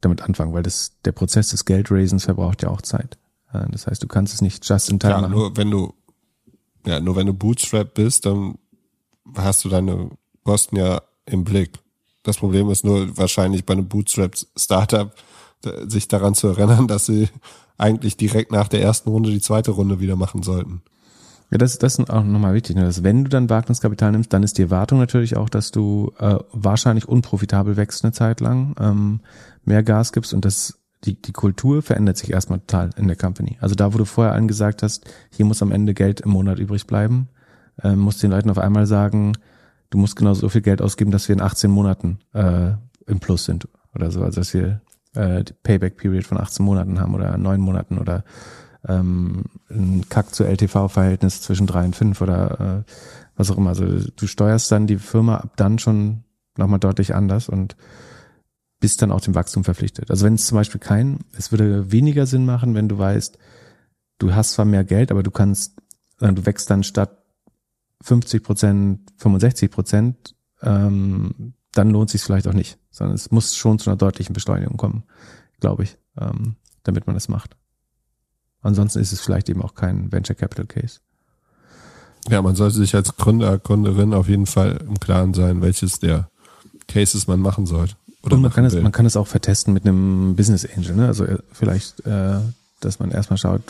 damit anfangen, weil das, der Prozess des Geldraisens verbraucht ja auch Zeit. Äh, das heißt, du kannst es nicht just in time Klar, machen. nur wenn du, ja, nur wenn du Bootstrap bist, dann hast du deine Kosten ja im Blick. Das Problem ist nur wahrscheinlich bei einem Bootstrap-Startup, sich daran zu erinnern, dass sie eigentlich direkt nach der ersten Runde die zweite Runde wieder machen sollten. Ja, das, das ist auch nochmal wichtig, ne? dass wenn du dann Wagniskapital nimmst, dann ist die Erwartung natürlich auch, dass du äh, wahrscheinlich unprofitabel wächst eine Zeit lang, ähm, mehr Gas gibst und das die, die Kultur verändert sich erstmal total in der Company. Also da, wo du vorher allen gesagt hast, hier muss am Ende Geld im Monat übrig bleiben, äh, musst den Leuten auf einmal sagen, du musst genau so viel Geld ausgeben, dass wir in 18 Monaten äh, im Plus sind oder so, also dass wir äh, die Payback-Period von 18 Monaten haben oder neun Monaten oder ähm, ein Kack zu LTV-Verhältnis zwischen drei und fünf oder äh, was auch immer. Also du steuerst dann die Firma ab dann schon nochmal deutlich anders und bist dann auch dem Wachstum verpflichtet. Also wenn es zum Beispiel kein, es würde weniger Sinn machen, wenn du weißt, du hast zwar mehr Geld, aber du kannst, äh, du wächst dann statt 50 Prozent, 65 Prozent, ähm, dann lohnt sich vielleicht auch nicht, sondern es muss schon zu einer deutlichen Beschleunigung kommen, glaube ich, ähm, damit man das macht. Ansonsten ist es vielleicht eben auch kein Venture Capital Case. Ja, man sollte sich als Gründer, Gründerin auf jeden Fall im Klaren sein, welches der Cases man machen sollte. Oder Und man kann, es, man kann es auch vertesten mit einem Business Angel. Ne? Also äh, vielleicht, äh, dass man erstmal schaut,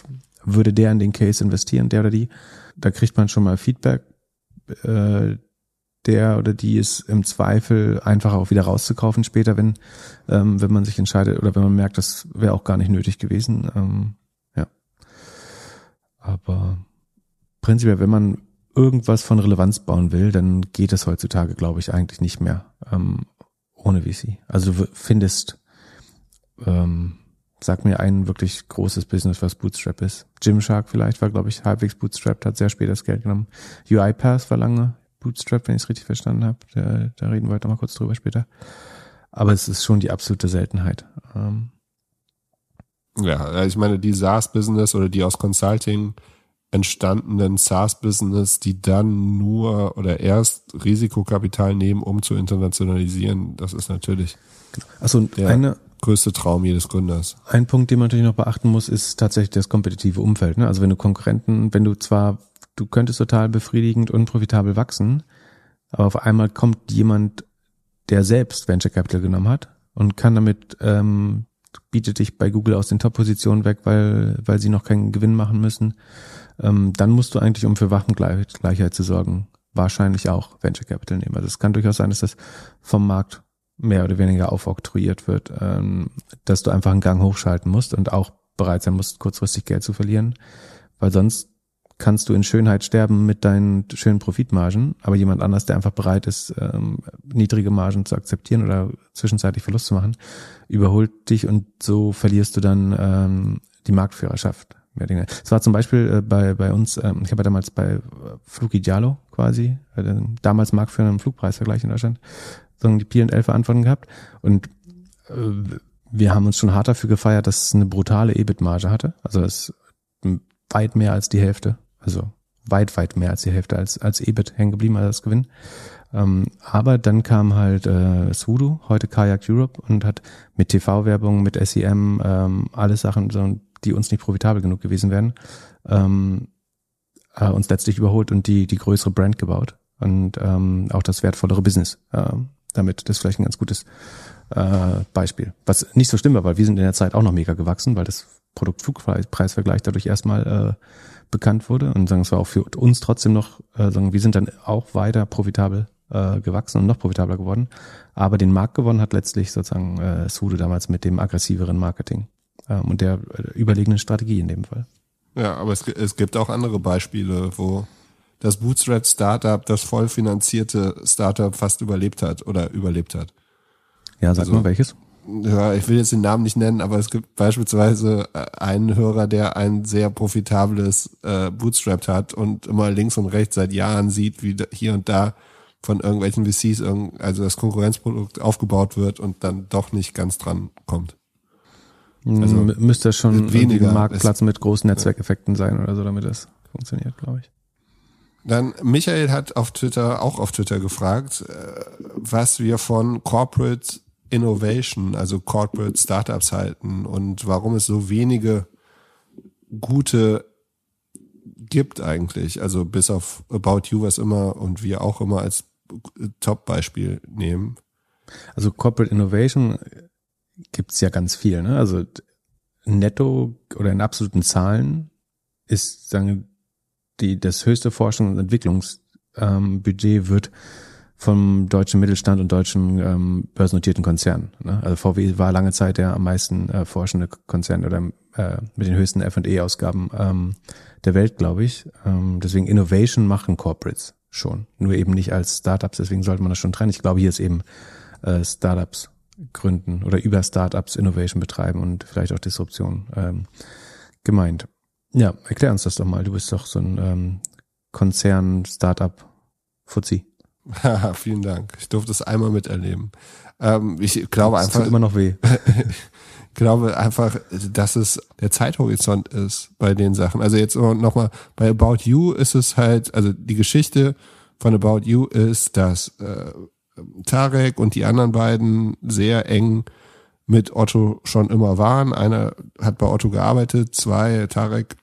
würde der in den Case investieren, der oder die. Da kriegt man schon mal Feedback. Äh, der oder die ist im Zweifel einfacher auch wieder rauszukaufen später, wenn, ähm, wenn man sich entscheidet oder wenn man merkt, das wäre auch gar nicht nötig gewesen. Ähm, aber prinzipiell, wenn man irgendwas von Relevanz bauen will, dann geht es heutzutage, glaube ich, eigentlich nicht mehr ähm, ohne VC. Also du findest, ähm, sag mir ein wirklich großes Business, was Bootstrap ist. Gymshark vielleicht war, glaube ich, halbwegs Bootstrap, hat sehr spät das Geld genommen. UiPath war lange Bootstrap, wenn ich es richtig verstanden habe. Da, da reden wir heute mal kurz drüber später. Aber es ist schon die absolute Seltenheit. Ähm, ja, ich meine, die SaaS-Business oder die aus Consulting entstandenen SaaS-Business, die dann nur oder erst Risikokapital nehmen, um zu internationalisieren, das ist natürlich also der eine, größte Traum jedes Gründers. Ein Punkt, den man natürlich noch beachten muss, ist tatsächlich das kompetitive Umfeld. Ne? Also wenn du Konkurrenten, wenn du zwar, du könntest total befriedigend und profitabel wachsen, aber auf einmal kommt jemand, der selbst Venture Capital genommen hat und kann damit ähm, bietet dich bei Google aus den Top-Positionen weg, weil, weil sie noch keinen Gewinn machen müssen, ähm, dann musst du eigentlich, um für Waffengleichheit zu sorgen, wahrscheinlich auch Venture Capital nehmen. Also es kann durchaus sein, dass das vom Markt mehr oder weniger aufoktroyiert wird, ähm, dass du einfach einen Gang hochschalten musst und auch bereit sein musst, kurzfristig Geld zu verlieren, weil sonst kannst du in Schönheit sterben mit deinen schönen Profitmargen, aber jemand anders, der einfach bereit ist, ähm, niedrige Margen zu akzeptieren oder zwischenzeitlich Verlust zu machen, überholt dich und so verlierst du dann ähm, die Marktführerschaft. Es war zum Beispiel äh, bei, bei uns, ähm, ich habe ja damals bei Flugi Diallo quasi, äh, damals marktführenden Flugpreisvergleich in Deutschland, so die P&L-Verantwortung gehabt und äh, wir haben uns schon hart dafür gefeiert, dass es eine brutale EBIT-Marge hatte. Also das weit mehr als die Hälfte also weit, weit mehr als die Hälfte als, als EBIT hängen geblieben als Gewinn. Ähm, aber dann kam halt äh, Sudo, heute Kayak Europe und hat mit TV-Werbung, mit SEM, ähm, alles Sachen, so, die uns nicht profitabel genug gewesen wären, ähm, äh, uns letztlich überholt und die, die größere Brand gebaut und ähm, auch das wertvollere Business. Äh, damit das ist vielleicht ein ganz gutes äh, Beispiel. Was nicht so schlimm war, weil wir sind in der Zeit auch noch mega gewachsen, weil das Produkt-Flugpreisvergleich dadurch erstmal äh, bekannt wurde und sagen, es war auch für uns trotzdem noch, äh, sagen, wir sind dann auch weiter profitabel äh, gewachsen und noch profitabler geworden. Aber den Markt gewonnen hat letztlich sozusagen äh, Sudo damals mit dem aggressiveren Marketing ähm, und der äh, überlegenen Strategie in dem Fall. Ja, aber es, es gibt auch andere Beispiele, wo das Bootstrap Startup, das voll finanzierte Startup fast überlebt hat oder überlebt hat. Ja, sag Also- mal welches. Ja, ich will jetzt den Namen nicht nennen, aber es gibt beispielsweise äh, einen Hörer, der ein sehr profitables äh, Bootstrap hat und immer links und rechts seit Jahren sieht, wie hier und da von irgendwelchen VCs irgend, also das Konkurrenzprodukt aufgebaut wird und dann doch nicht ganz dran kommt. Also, M- müsste schon weniger Marktplatz mit großen Netzwerkeffekten sein oder so, damit das funktioniert, glaube ich. Dann Michael hat auf Twitter, auch auf Twitter gefragt, äh, was wir von Corporate Innovation, also Corporate Startups halten und warum es so wenige gute gibt eigentlich. Also bis auf About You, was immer und wir auch immer als Top-Beispiel nehmen. Also Corporate Innovation gibt's ja ganz viel. Ne? Also netto oder in absoluten Zahlen ist sagen, die, das höchste Forschung- und Entwicklungsbudget ähm, wird vom deutschen Mittelstand und deutschen ähm, börsennotierten Konzernen. Ne? Also VW war lange Zeit der am meisten äh, forschende Konzern oder äh, mit den höchsten F&E-Ausgaben ähm, der Welt, glaube ich. Ähm, deswegen Innovation machen Corporates schon, nur eben nicht als Startups. Deswegen sollte man das schon trennen. Ich glaube, hier ist eben äh, Startups gründen oder über Startups Innovation betreiben und vielleicht auch Disruption ähm, gemeint. Ja, erklär uns das doch mal. Du bist doch so ein ähm, Konzern, Startup, Fuzzi. Haha, Vielen Dank. Ich durfte es einmal miterleben. Ähm, ich glaube Das einfach, tut immer noch weh. glaube einfach, dass es der Zeithorizont ist bei den Sachen. Also jetzt nochmal, bei About You ist es halt, also die Geschichte von About You ist, dass äh, Tarek und die anderen beiden sehr eng mit Otto schon immer waren. Einer hat bei Otto gearbeitet, zwei, Tarek,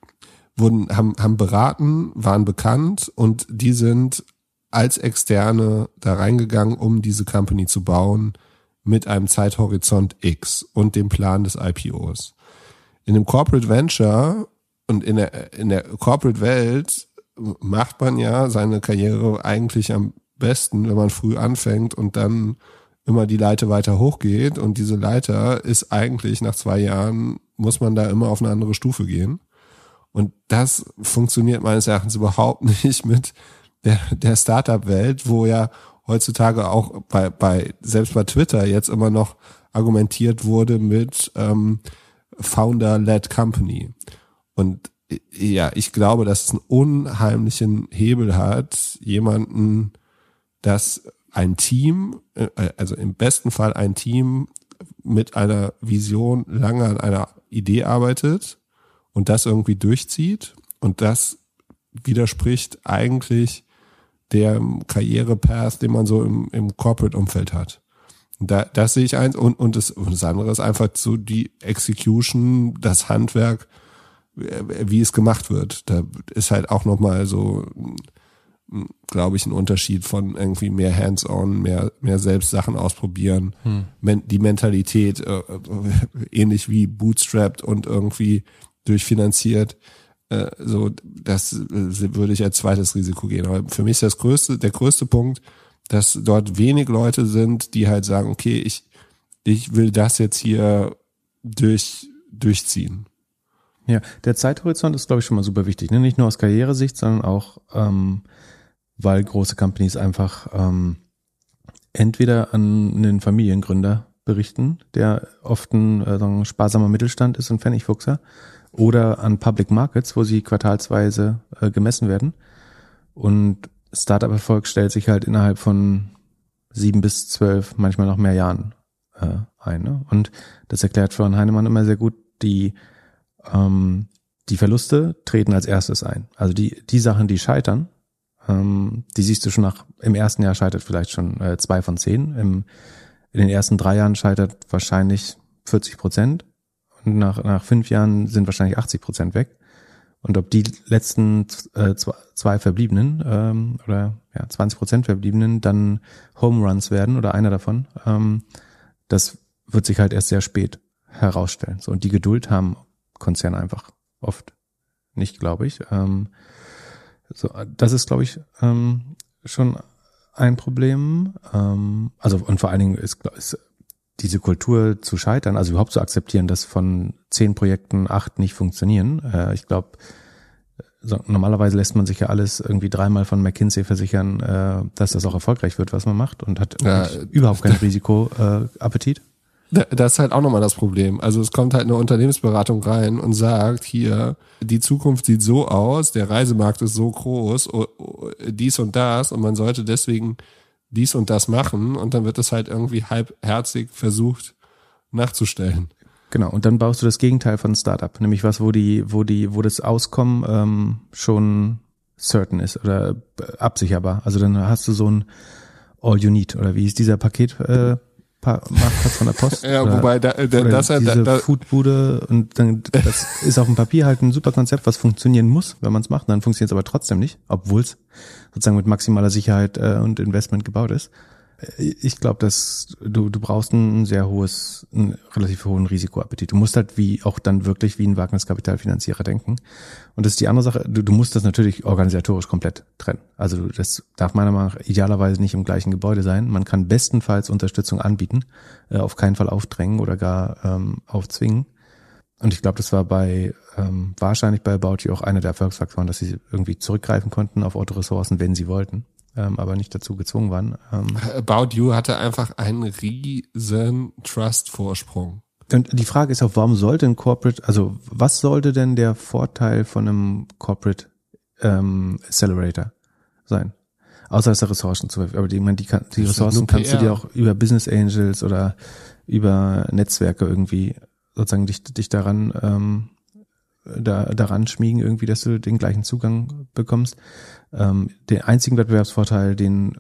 wurden, haben, haben beraten, waren bekannt und die sind als Externe da reingegangen, um diese Company zu bauen mit einem Zeithorizont X und dem Plan des IPOs. In dem Corporate Venture und in der, in der Corporate Welt macht man ja seine Karriere eigentlich am besten, wenn man früh anfängt und dann immer die Leiter weiter hochgeht. Und diese Leiter ist eigentlich nach zwei Jahren, muss man da immer auf eine andere Stufe gehen. Und das funktioniert meines Erachtens überhaupt nicht mit der, der Startup-Welt, wo ja heutzutage auch bei, bei, selbst bei Twitter jetzt immer noch argumentiert wurde mit ähm, Founder-led Company. Und äh, ja, ich glaube, dass es einen unheimlichen Hebel hat, jemanden, dass ein Team, äh, also im besten Fall ein Team mit einer Vision lange an einer Idee arbeitet und das irgendwie durchzieht und das widerspricht eigentlich der Karrierepath, den man so im, im Corporate-Umfeld hat. Da, das sehe ich eins und, und, das, und das andere ist einfach so die Execution, das Handwerk, wie es gemacht wird. Da ist halt auch nochmal so, glaube ich, ein Unterschied von irgendwie mehr Hands-on, mehr, mehr selbst Sachen ausprobieren. Men die Mentalität, äh, äh, ähnlich wie bootstrapped und irgendwie durchfinanziert. Äh, so, das äh, würde ich als zweites Risiko gehen. Aber für mich ist das größte, der größte Punkt, dass dort wenig Leute sind, die halt sagen, okay, ich, ich will das jetzt hier durch, durchziehen. Ja, der Zeithorizont ist, glaube ich, schon mal super wichtig. Ne? Nicht nur aus Karrieresicht, sondern auch, ähm, weil große Companies einfach ähm, entweder an einen Familiengründer berichten, der oft ein äh, sparsamer Mittelstand ist, ein Pfennigfuchser, oder an Public Markets, wo sie quartalsweise äh, gemessen werden. Und Startup-Erfolg stellt sich halt innerhalb von sieben bis zwölf, manchmal noch mehr Jahren äh, ein. Ne? Und das erklärt Florian Heinemann immer sehr gut, die ähm, die Verluste treten als erstes ein. Also die, die Sachen, die scheitern, ähm, die siehst du schon nach, im ersten Jahr scheitert vielleicht schon äh, zwei von zehn. Im, in den ersten drei Jahren scheitert wahrscheinlich 40 Prozent. Und nach, nach fünf Jahren sind wahrscheinlich 80 Prozent weg. Und ob die letzten äh, zwei, zwei Verbliebenen ähm, oder ja, 20 Prozent Verbliebenen dann Home Runs werden oder einer davon, ähm, das wird sich halt erst sehr spät herausstellen. So, und die Geduld haben Konzerne einfach oft nicht, glaube ich. Ähm, so, das ist, glaube ich, ähm, schon ein Problem. Ähm, also und vor allen Dingen ist, ist diese Kultur zu scheitern, also überhaupt zu akzeptieren, dass von zehn Projekten acht nicht funktionieren. Äh, ich glaube, so, normalerweise lässt man sich ja alles irgendwie dreimal von McKinsey versichern, äh, dass das auch erfolgreich wird, was man macht und hat Ja, überhaupt keinen Risikoappetit. Da- Das ist halt auch nochmal das Problem. Also es kommt halt eine Unternehmensberatung rein und sagt, hier, die Zukunft sieht so aus, der Reisemarkt ist so groß, dies und das und man sollte deswegen dies und das machen und dann wird es halt irgendwie halbherzig versucht nachzustellen. Genau, und dann baust du das Gegenteil von Startup, nämlich was, wo die, wo die, wo das Auskommen ähm, schon certain ist oder absicherbar. Also dann hast du so ein All You Need oder wie ist dieser Paket äh, Marktplatz von der Post? Ja, oder, wobei da, da, oder das halt, da, diese da, Foodbude und dann das ist auf dem Papier halt ein super Konzept, was funktionieren muss, wenn man es macht. Dann funktioniert es aber trotzdem nicht, obwohl es sozusagen mit maximaler Sicherheit äh, und Investment gebaut ist. Äh, Ich glaube, dass du du brauchst ein sehr hohes, einen relativ hohen Risikoappetit. Du musst halt wie auch dann wirklich wie ein Wagniskapitalfinanzierer denken. Und das ist die andere Sache. Du, du musst das natürlich organisatorisch komplett trennen. Also das darf meiner Meinung nach idealerweise nicht im gleichen Gebäude sein. Man kann bestenfalls Unterstützung anbieten, äh, auf keinen Fall aufdrängen oder gar ähm, aufzwingen. Und ich glaube, das war bei ähm, wahrscheinlich bei You auch einer der Erfolgsfaktoren, dass sie irgendwie zurückgreifen konnten auf Autoressourcen, wenn sie wollten, ähm, aber nicht dazu gezwungen waren. Ähm, About You hatte einfach einen riesen Trust-Vorsprung. und die Frage ist auch, warum sollte ein Corporate, also was sollte denn der Vorteil von einem Corporate ähm, Accelerator sein? Außer dass er Ressourcen zu aber die, ich meine, die, kann, die Ressourcen kannst du dir auch über Business Angels oder über Netzwerke irgendwie sozusagen dich, dich daran ähm, da, daran schmiegen, irgendwie, dass du den gleichen Zugang bekommst. Ähm, den einzigen Wettbewerbsvorteil, den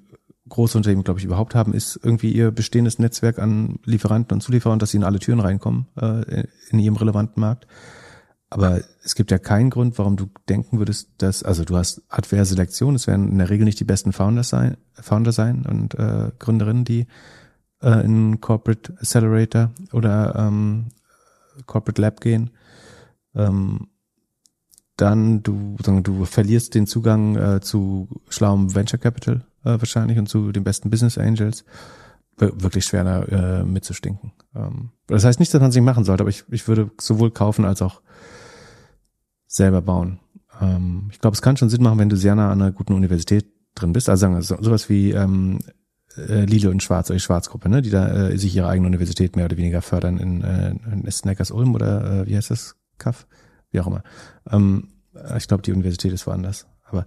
große Unternehmen, glaube ich, überhaupt haben, ist irgendwie ihr bestehendes Netzwerk an Lieferanten und Zulieferern, dass sie in alle Türen reinkommen äh, in ihrem relevanten Markt. Aber es gibt ja keinen Grund, warum du denken würdest, dass, also du hast Hardware Selektion, es werden in der Regel nicht die besten Founder sein, Founder sein und äh, Gründerinnen, die äh, in Corporate Accelerator oder ähm, Corporate Lab gehen. Ähm, dann du, du verlierst den Zugang äh, zu schlauem Venture Capital äh, wahrscheinlich und zu den besten Business Angels. Wir- Wirklich schwer da äh, mitzustinken. Ähm, das heißt nicht, dass man es nicht machen sollte, aber ich, ich würde sowohl kaufen als auch selber bauen. Ähm, ich glaube, es kann schon Sinn machen, wenn du sehr nah an einer guten Universität drin bist. Also sagen wir so, sowas wie ähm, äh, Lilo und Schwarz, die Schwarzgruppe, ne, die da äh, sich ihre eigene Universität mehr oder weniger fördern in, äh, in Snackers Ulm oder äh, wie heißt das? Kaff? Wie auch immer. Ähm, ich glaube, die Universität ist woanders. Aber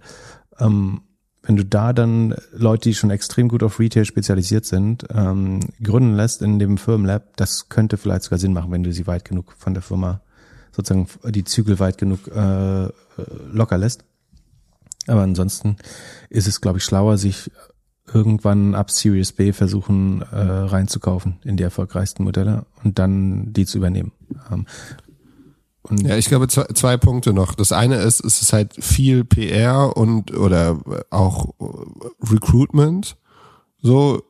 ähm, wenn du da dann Leute, die schon extrem gut auf Retail spezialisiert sind, ähm, gründen lässt in dem Firmenlab, das könnte vielleicht sogar Sinn machen, wenn du sie weit genug von der Firma sozusagen die Zügel weit genug äh, locker lässt. Aber ansonsten ist es, glaube ich, schlauer, sich irgendwann ab Series B versuchen äh, reinzukaufen in die erfolgreichsten Modelle und dann die zu übernehmen. Ähm, Ja, ich glaube zwei, zwei Punkte noch. Das eine ist, es ist halt viel PR und oder auch Recruitment. So,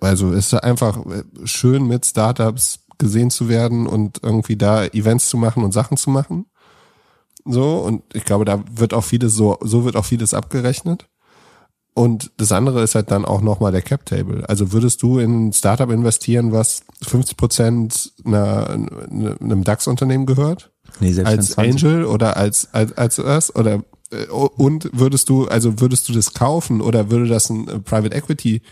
also es ist einfach schön mit Startups gesehen zu werden und irgendwie da Events zu machen und Sachen zu machen. So, und ich glaube, da wird auch vieles so, so wird auch vieles abgerechnet. Und das andere ist halt dann auch nochmal der Cap Table. Also würdest du in ein Startup investieren, was 50 Prozent einem DAX-Unternehmen gehört? Nee, selbst als 20 Angel oder als als als das oder äh, und würdest du also würdest du das kaufen oder würde das ein äh, Private Equity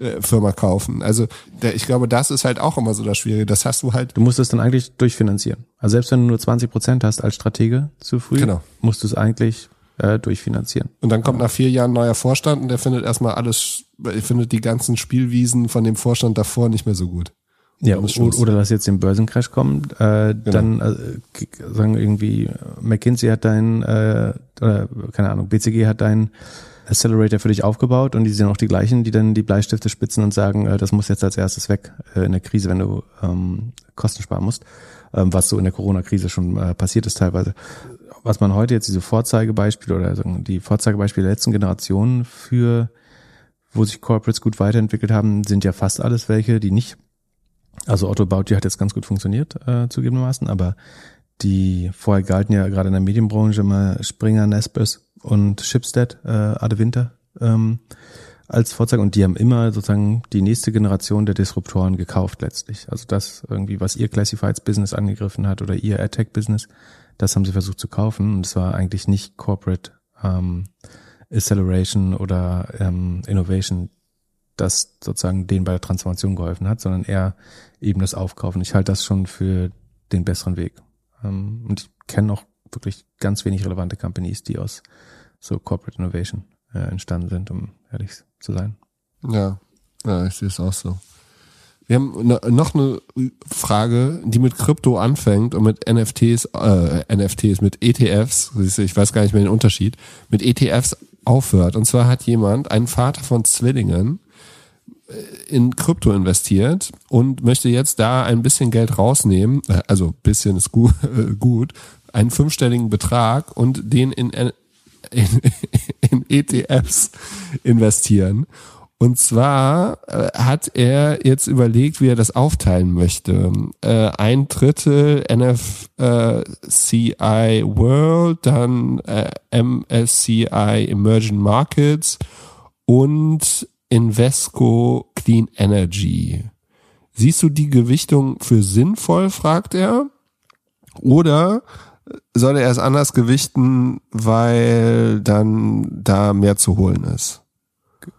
äh, Firma kaufen? Also ich glaube, das ist halt auch immer so das Schwierige. Das hast du halt Du musst es dann eigentlich durchfinanzieren. Also selbst wenn du nur 20 Prozent hast als Stratege zu früh, Genau. musst du es eigentlich äh, durchfinanzieren. und dann kommt nach vier Jahren ein neuer Vorstand und der findet erstmal alles, findet die ganzen Spielwiesen von dem Vorstand davor nicht mehr so gut. Ja, Dann ist o- Schluss. oder lass jetzt den Börsencrash kommen, äh, dann äh, sagen irgendwie, äh, McKinsey hat dein, äh, oder keine Ahnung, BCG hat deinen Accelerator für dich aufgebaut und die sind auch die gleichen, die dann die Bleistifte spitzen und sagen, äh, das muss jetzt als erstes weg äh, in der Krise, wenn du ähm, Kosten sparen musst, ähm, was so in der Corona-Krise schon äh, passiert ist teilweise. Was man heute jetzt diese Vorzeigebeispiele oder sagen, die Vorzeigebeispiele der letzten Generationen für wo sich Corporates gut weiterentwickelt haben, sind ja fast alles welche, die nicht also Otto Bauti hat jetzt ganz gut funktioniert, äh, zugegebenermaßen, aber die vorher galten ja gerade in der Medienbranche immer Springer, Nespers und Shipstead, äh, Ade Winter, ähm, als Vorzeige und die haben immer sozusagen die nächste Generation der Disruptoren gekauft letztlich. Also das irgendwie, was ihr Classifieds Business angegriffen hat oder ihr AdTech Business, das haben sie versucht zu kaufen und es war eigentlich nicht Corporate ähm, Acceleration oder ähm, Innovation, das sozusagen denen bei der Transformation geholfen hat, sondern eher eben das Aufkaufen. Ich halte das schon für den besseren Weg. Ähm, und ich kenne auch wirklich ganz wenig relevante Companies, die aus so Corporate Innovation äh, entstanden sind, um ehrlich zu sein. Ja, ja, ich sehe es auch so. Wir haben noch eine Frage, die mit Krypto anfängt und mit NFTs, äh, NFTs, mit ETFs, ich weiß gar nicht mehr den Unterschied, mit ETFs aufhört. Und zwar hat jemand, ein Vater von Zwillingen, in Krypto investiert und möchte jetzt da ein bisschen Geld rausnehmen, äh, also bisschen ist gut, gut einen fünfstelligen Betrag und den in, in, in ETFs investieren. Und zwar äh, hat er jetzt überlegt, wie er das aufteilen möchte. Äh, ein Drittel NFCI World, dann äh, MSCI Emerging Markets und Invesco Clean Energy. Siehst du die Gewichtung für sinnvoll, fragt er. Oder soll er es anders gewichten, weil dann da mehr zu holen ist?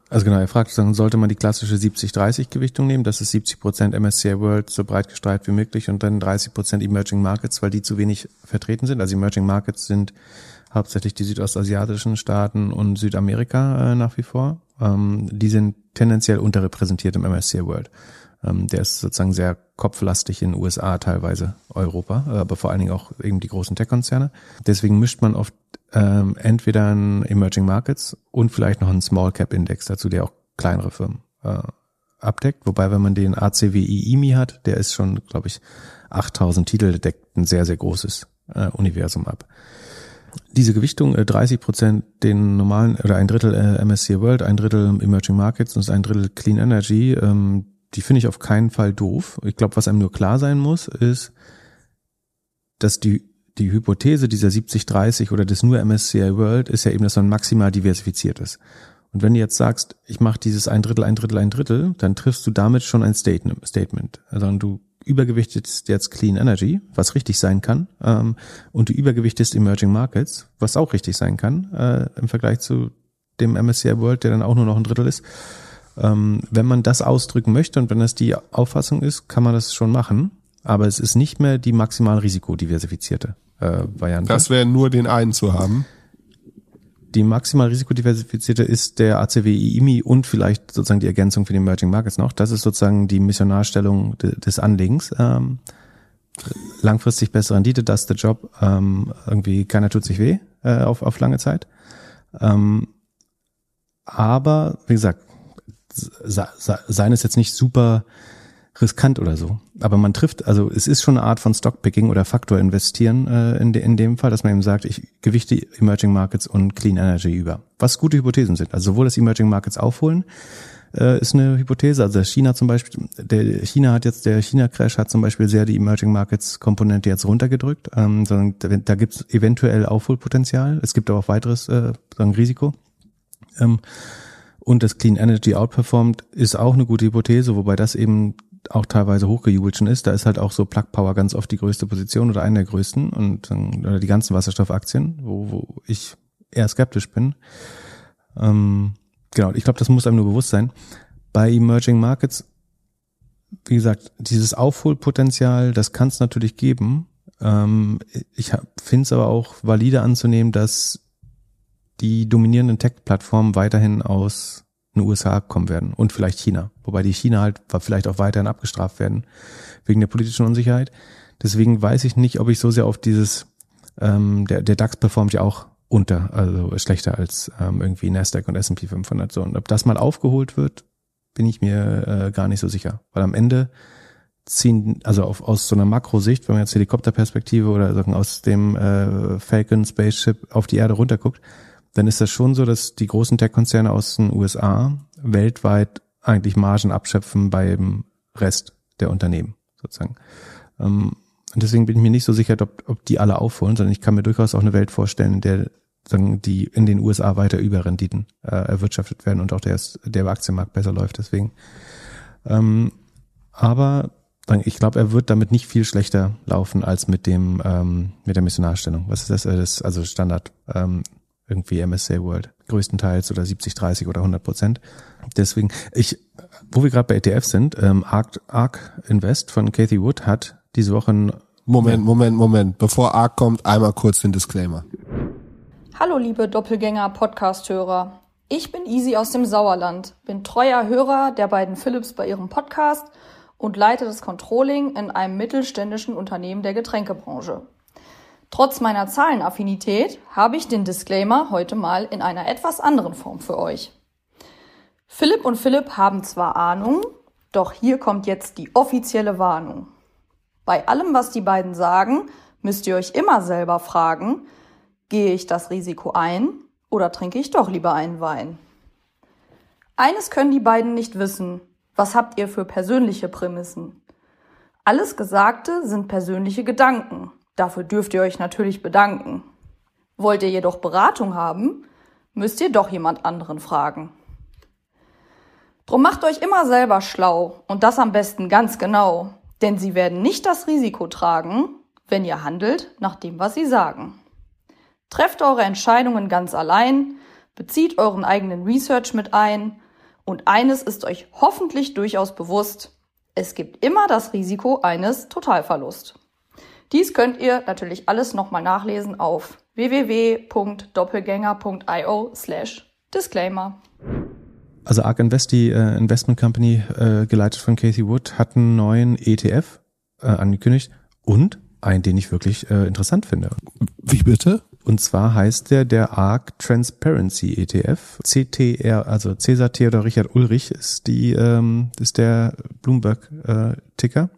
Also genau, er fragt, dann sollte man die klassische 70-30 Gewichtung nehmen, das ist 70 Prozent MSCI World so breit gestreut wie möglich und dann 30 Prozent Emerging Markets, weil die zu wenig vertreten sind. Also Emerging Markets sind hauptsächlich die südostasiatischen Staaten und Südamerika äh, nach wie vor. Ähm, die sind tendenziell unterrepräsentiert im MSCI World. Ähm, der ist sozusagen sehr kopflastig in USA, teilweise Europa, aber vor allen Dingen auch eben die großen Tech-Konzerne. Deswegen mischt man oft ähm, entweder ein Emerging Markets und vielleicht noch einen Small Cap Index dazu, der auch kleinere Firmen äh, abdeckt. Wobei, wenn man den ACWI IMI hat, der ist schon, glaube ich, 8000 Titel, der deckt ein sehr, sehr großes äh, Universum ab. Diese Gewichtung, äh, 30 Prozent den normalen oder ein Drittel äh, MSCI World, ein Drittel Emerging Markets und ein Drittel Clean Energy, ähm, die finde ich auf keinen Fall doof. Ich glaube, was einem nur klar sein muss, ist, dass die die Hypothese dieser 70-30 oder des nur MSCI World ist ja eben, dass man maximal diversifiziert ist. Und wenn du jetzt sagst, ich mache dieses ein Drittel, ein Drittel, ein Drittel, dann triffst du damit schon ein Statement. Also du übergewichtest jetzt Clean Energy, was richtig sein kann, ähm, und du übergewichtest Emerging Markets, was auch richtig sein kann, äh, im Vergleich zu dem MSCI World, der dann auch nur noch ein Drittel ist. Ähm, wenn man das ausdrücken möchte und wenn das die Auffassung ist, kann man das schon machen. Aber es ist nicht mehr die maximal risikodiversifizierte äh, Variante. Das wäre nur den einen zu haben. Die maximal risikodiversifizierte ist der ACWI IMI und vielleicht sozusagen die Ergänzung für die Emerging Markets noch. Das ist sozusagen die Missionarstellung de, des Anlegens. Ähm, langfristig bessere Rendite, das ist der Job. Ähm, irgendwie keiner tut sich weh äh, auf, auf lange Zeit. Ähm, aber wie gesagt, seien es jetzt nicht super riskant oder so. Aber man trifft, also es ist schon eine Art von Stockpicking oder Faktor investieren äh, in, de, in dem Fall, dass man eben sagt, ich gewichte Emerging Markets und Clean Energy über. Was gute Hypothesen sind. Also sowohl das Emerging Markets aufholen, äh, ist eine Hypothese. Also China zum Beispiel, der China hat jetzt, der China-Crash hat zum Beispiel sehr die Emerging Markets-Komponente jetzt runtergedrückt. Ähm, sondern da, da gibt es eventuell Aufholpotenzial. Es gibt aber auch weiteres äh, sagen Risiko. Ähm, und das Clean Energy outperformed ist auch eine gute Hypothese, wobei das eben auch teilweise hochgejubelt schon ist. Da ist halt auch so Plug Power ganz oft die größte Position oder eine der größten und oder die ganzen Wasserstoffaktien, wo, wo ich eher skeptisch bin. Ähm, genau, ich glaube, das muss einem nur bewusst sein. Bei Emerging Markets, wie gesagt, dieses Aufholpotenzial, das kann es natürlich geben. Ähm, ich finde es aber auch valide anzunehmen, dass die dominierenden Tech-Plattformen weiterhin aus in den USA kommen werden und vielleicht China. Wobei die China halt vielleicht auch weiterhin abgestraft werden wegen der politischen Unsicherheit. Deswegen weiß ich nicht, ob ich so sehr auf dieses, ähm, der, der DAX performt ja auch unter, also schlechter als ähm, irgendwie Nasdaq und S&P 500 so. Und ob das mal aufgeholt wird, bin ich mir äh, gar nicht so sicher. Weil am Ende ziehen, also auf, aus so einer Makrosicht, wenn man jetzt Helikopterperspektive oder sagen, aus dem äh, Falcon Spaceship auf die Erde runterguckt, dann ist das schon so, dass die großen Tech-Konzerne aus den USA weltweit eigentlich Margen abschöpfen beim Rest der Unternehmen sozusagen. Ähm, und deswegen bin ich mir nicht so sicher, ob, ob die alle aufholen, sondern ich kann mir durchaus auch eine Welt vorstellen, in der sagen, die in den USA weiter Überrenditen äh, erwirtschaftet werden und auch der, der Aktienmarkt besser läuft. Deswegen. Ähm, aber ich glaube, er wird damit nicht viel schlechter laufen als mit dem ähm, mit der Missionarstellung. Was ist das? Äh, das also Standard ähm, irgendwie MSA World größtenteils oder 70 30 oder 100 Prozent. Deswegen ich, wo wir gerade bei ETF sind, ähm, Arc, Arc Invest von Kathy Wood hat diese Woche ein Moment, Moment, Moment. Bevor Arc kommt, einmal kurz den Disclaimer. Hallo liebe Doppelgänger-Podcast-Hörer. Ich bin Easy aus dem Sauerland, bin treuer Hörer der beiden Philips bei ihrem Podcast und leite das Controlling in einem mittelständischen Unternehmen der Getränkebranche. Trotz meiner Zahlenaffinität habe ich den Disclaimer heute mal in einer etwas anderen Form für euch. Philipp und Philipp haben zwar Ahnung, doch hier kommt jetzt die offizielle Warnung. Bei allem, was die beiden sagen, müsst ihr euch immer selber fragen, gehe ich das Risiko ein oder trinke ich doch lieber einen Wein? Eines können die beiden nicht wissen, was habt ihr für persönliche Prämissen? Alles Gesagte sind persönliche Gedanken. Dafür dürft ihr euch natürlich bedanken. Wollt ihr jedoch Beratung haben, müsst ihr doch jemand anderen fragen. Drum macht euch immer selber schlau und das am besten ganz genau, denn sie werden nicht das Risiko tragen, wenn ihr handelt nach dem, was sie sagen. Trefft eure Entscheidungen ganz allein, bezieht euren eigenen Research mit ein und eines ist euch hoffentlich durchaus bewusst, es gibt immer das Risiko eines Totalverlusts. Dies könnt ihr natürlich alles nochmal nachlesen auf www.doppelgänger.io slash Disclaimer. Also ARK Invest, die äh, Investment Company, äh, geleitet von Casey Wood, hat einen neuen ETF äh, angekündigt und einen, den ich wirklich äh, interessant finde. Wie bitte? Und zwar heißt der der ARC Transparency ETF. CTR, also Cäsar Theodor Richard Ulrich ist die, ähm, ist der Bloomberg äh, Ticker.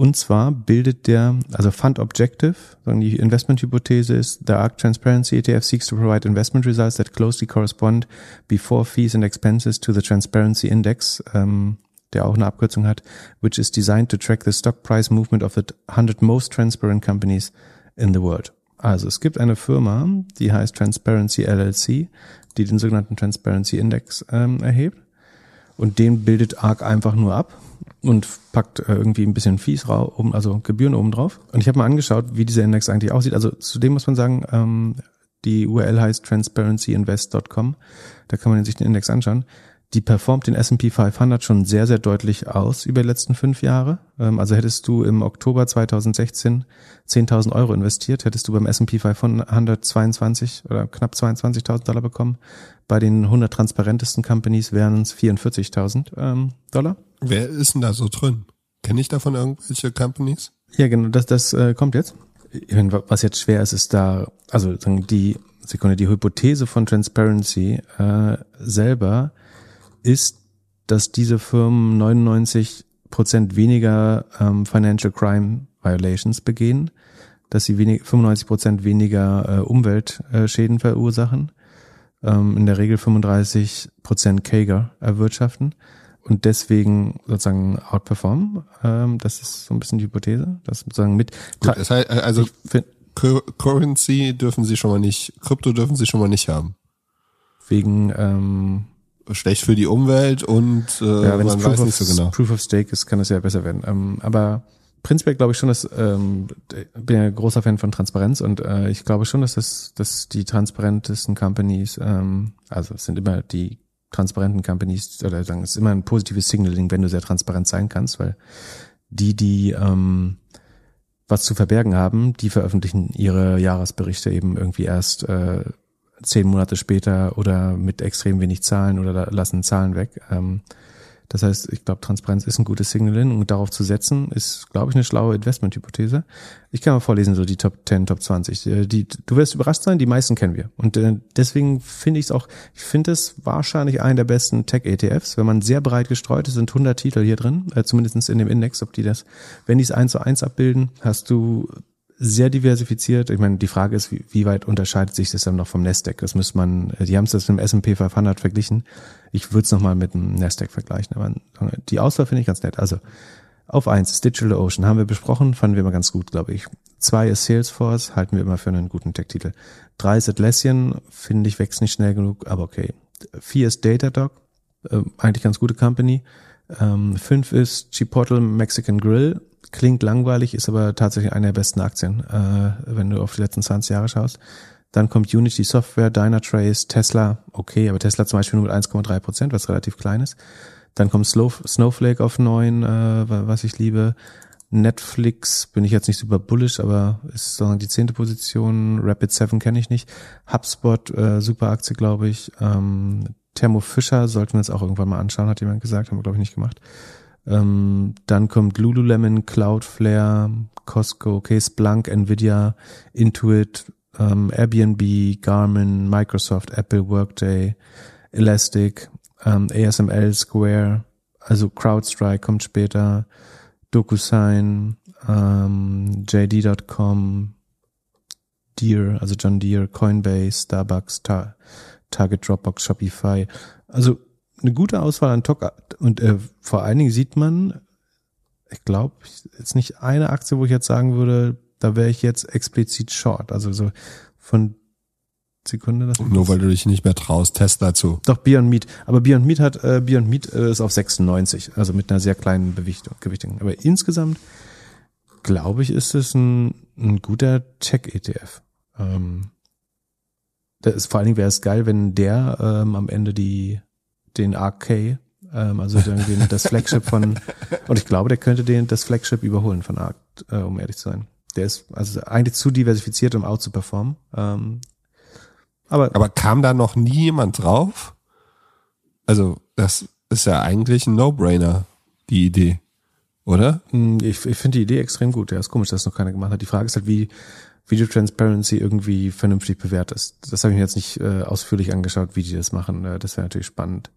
Und zwar bildet der, also Fund Objective, die Investment-Hypothese ist, the ARC Transparency ETF seeks to provide investment results that closely correspond before fees and expenses to the Transparency Index, ähm, der auch eine Abkürzung hat, which is designed to track the stock price movement of the 100 most transparent companies in the world. Also es gibt eine Firma, die heißt Transparency LLC, die den sogenannten Transparency Index ähm, erhebt. Und den bildet ARC einfach nur ab und packt äh, irgendwie ein bisschen Fees raus, also Gebühren oben drauf. Und ich habe mal angeschaut, wie dieser Index eigentlich aussieht. Also zudem muss man sagen, ähm, die URL heißt transparencyinvest.com. Da kann man sich den Index anschauen die performt den S&P 500 schon sehr, sehr deutlich aus über die letzten fünf Jahre. Ähm, also hättest du im Oktober 2016 10.000 Euro investiert, hättest du beim S&P 500 22 oder knapp 22.000 Dollar bekommen. Bei den 100 transparentesten Companies wären es 44.000 ähm, Dollar. Wer ist denn da so drin? Kenne ich davon irgendwelche Companies? Ja, genau, das, das äh, kommt jetzt. Was jetzt schwer ist, ist da, also die Sekunde, die Hypothese von Transparency äh, selber ist, dass diese Firmen 99 Prozent weniger ähm, Financial Crime Violations begehen, dass sie wenig, 95 Prozent weniger äh, Umweltschäden äh, verursachen, ähm, in der Regel 35 Prozent Kager erwirtschaften und deswegen sozusagen outperformen. Ähm, das ist so ein bisschen die Hypothese, das sozusagen mit. Gut, das heißt, also find, Currency dürfen sie schon mal nicht, Krypto dürfen sie schon mal nicht haben. Wegen ähm, schlecht für die Umwelt und äh, ja, wenn man es weiß of, nicht so genau. Proof of Stake ist, kann es ja besser werden. Ähm, aber prinzipiell glaube ich schon, dass ähm, bin ja großer Fan von Transparenz und äh, ich glaube schon, dass das, dass die transparentesten Companies, ähm, also es sind immer die transparenten Companies oder sagen, es ist immer ein positives Signaling, wenn du sehr transparent sein kannst, weil die, die ähm, was zu verbergen haben, die veröffentlichen ihre Jahresberichte eben irgendwie erst äh, zehn Monate später oder mit extrem wenig Zahlen oder lassen Zahlen weg. Ähm, das heißt, ich glaube, Transparenz ist ein gutes Signaling und darauf zu setzen, ist, glaube ich, eine schlaue Investmenthypothese. Ich kann mal vorlesen, so die Top 10, Top 20. Die, die, du wirst überrascht sein, die meisten kennen wir. Und äh, deswegen finde ich es auch, ich finde es wahrscheinlich einen der besten Tech-ETFs. Wenn man sehr breit gestreut ist, sind 100 Titel hier drin, äh, zumindest in dem Index, ob die das, wenn die es eins zu eins abbilden, hast du sehr diversifiziert. Ich meine, die Frage ist, wie, wie weit unterscheidet sich das dann noch vom Nasdaq? Das müsste man, die haben es das mit dem S&P 500 verglichen. Ich würde es nochmal mit dem Nasdaq vergleichen, aber die Auswahl finde ich ganz nett. Also Auf eins ist DigitalOcean, haben wir besprochen, fanden wir immer ganz gut, glaube ich. Zwei ist Salesforce, halten wir immer für einen guten Tech-Titel. Drei ist Atlassian, finde ich, wächst nicht schnell genug, aber okay. Vier ist Datadog, äh, eigentlich ganz gute Company. Ähm, fünf ist Chipotle Mexican Grill, klingt langweilig, ist aber tatsächlich eine der besten Aktien, äh, wenn du auf die letzten 20 Jahre schaust. Dann kommt Unity Software, Dynatrace, Tesla, okay, aber Tesla zum Beispiel nur mit 1,3 Prozent, was relativ klein ist. Dann kommt Snowflake auf neun, äh, was ich liebe. Netflix bin ich jetzt nicht super bullish, aber ist so die zehnte Position. Rapid 7 kenne ich nicht. HubSpot, äh, super Aktie, glaube ich. Ähm, Thermo Fischer sollten wir uns auch irgendwann mal anschauen, hat jemand gesagt, haben wir, glaube ich, nicht gemacht. Ähm, dann kommt Lululemon, Cloudflare, Costco, okay, Splunk, Nvidia, Intuit, ähm, Airbnb, Garmin, Microsoft, Apple, Workday, Elastic, ähm, ASML, Square, also CrowdStrike kommt später, DocuSign, ähm, JD.com, Deere, also John Deere, Coinbase, Starbucks, Ta Target, Dropbox, Shopify. Also eine gute Auswahl an Talk und äh, vor allen Dingen sieht man, ich glaube, jetzt nicht eine Aktie, wo ich jetzt sagen würde, da wäre ich jetzt explizit short. Also so von Sekunde. Das Nur weil du dich nicht mehr traust, Tesla zu. Doch, Beyond Meat. Aber Beyond Meat hat, äh, Beyond Meat äh, ist auf 96, also mit einer sehr kleinen Bewichtung, Gewichtung. Aber insgesamt, glaube ich, ist es ein, ein guter Tech-ETF. Ähm, das ist, vor allen Dingen wäre es geil, wenn der ähm, am Ende die den ARK, ähm, also den, das Flagship von, und ich glaube, der könnte den das Flagship überholen von ARK, äh, um ehrlich zu sein. Der ist also eigentlich zu diversifiziert, um out zu performen. Ähm, aber, aber kam da noch nie jemand drauf? Also, das ist ja eigentlich ein No-Brainer, die Idee, oder? Hm, ich, ich finde die Idee extrem gut. Ja, ist komisch, dass das noch keiner gemacht hat. Die Frage ist halt, wie Video Transparency irgendwie vernünftig bewertest. Das habe ich mir jetzt nicht äh, ausführlich angeschaut, wie die das machen. Äh, das wäre natürlich spannend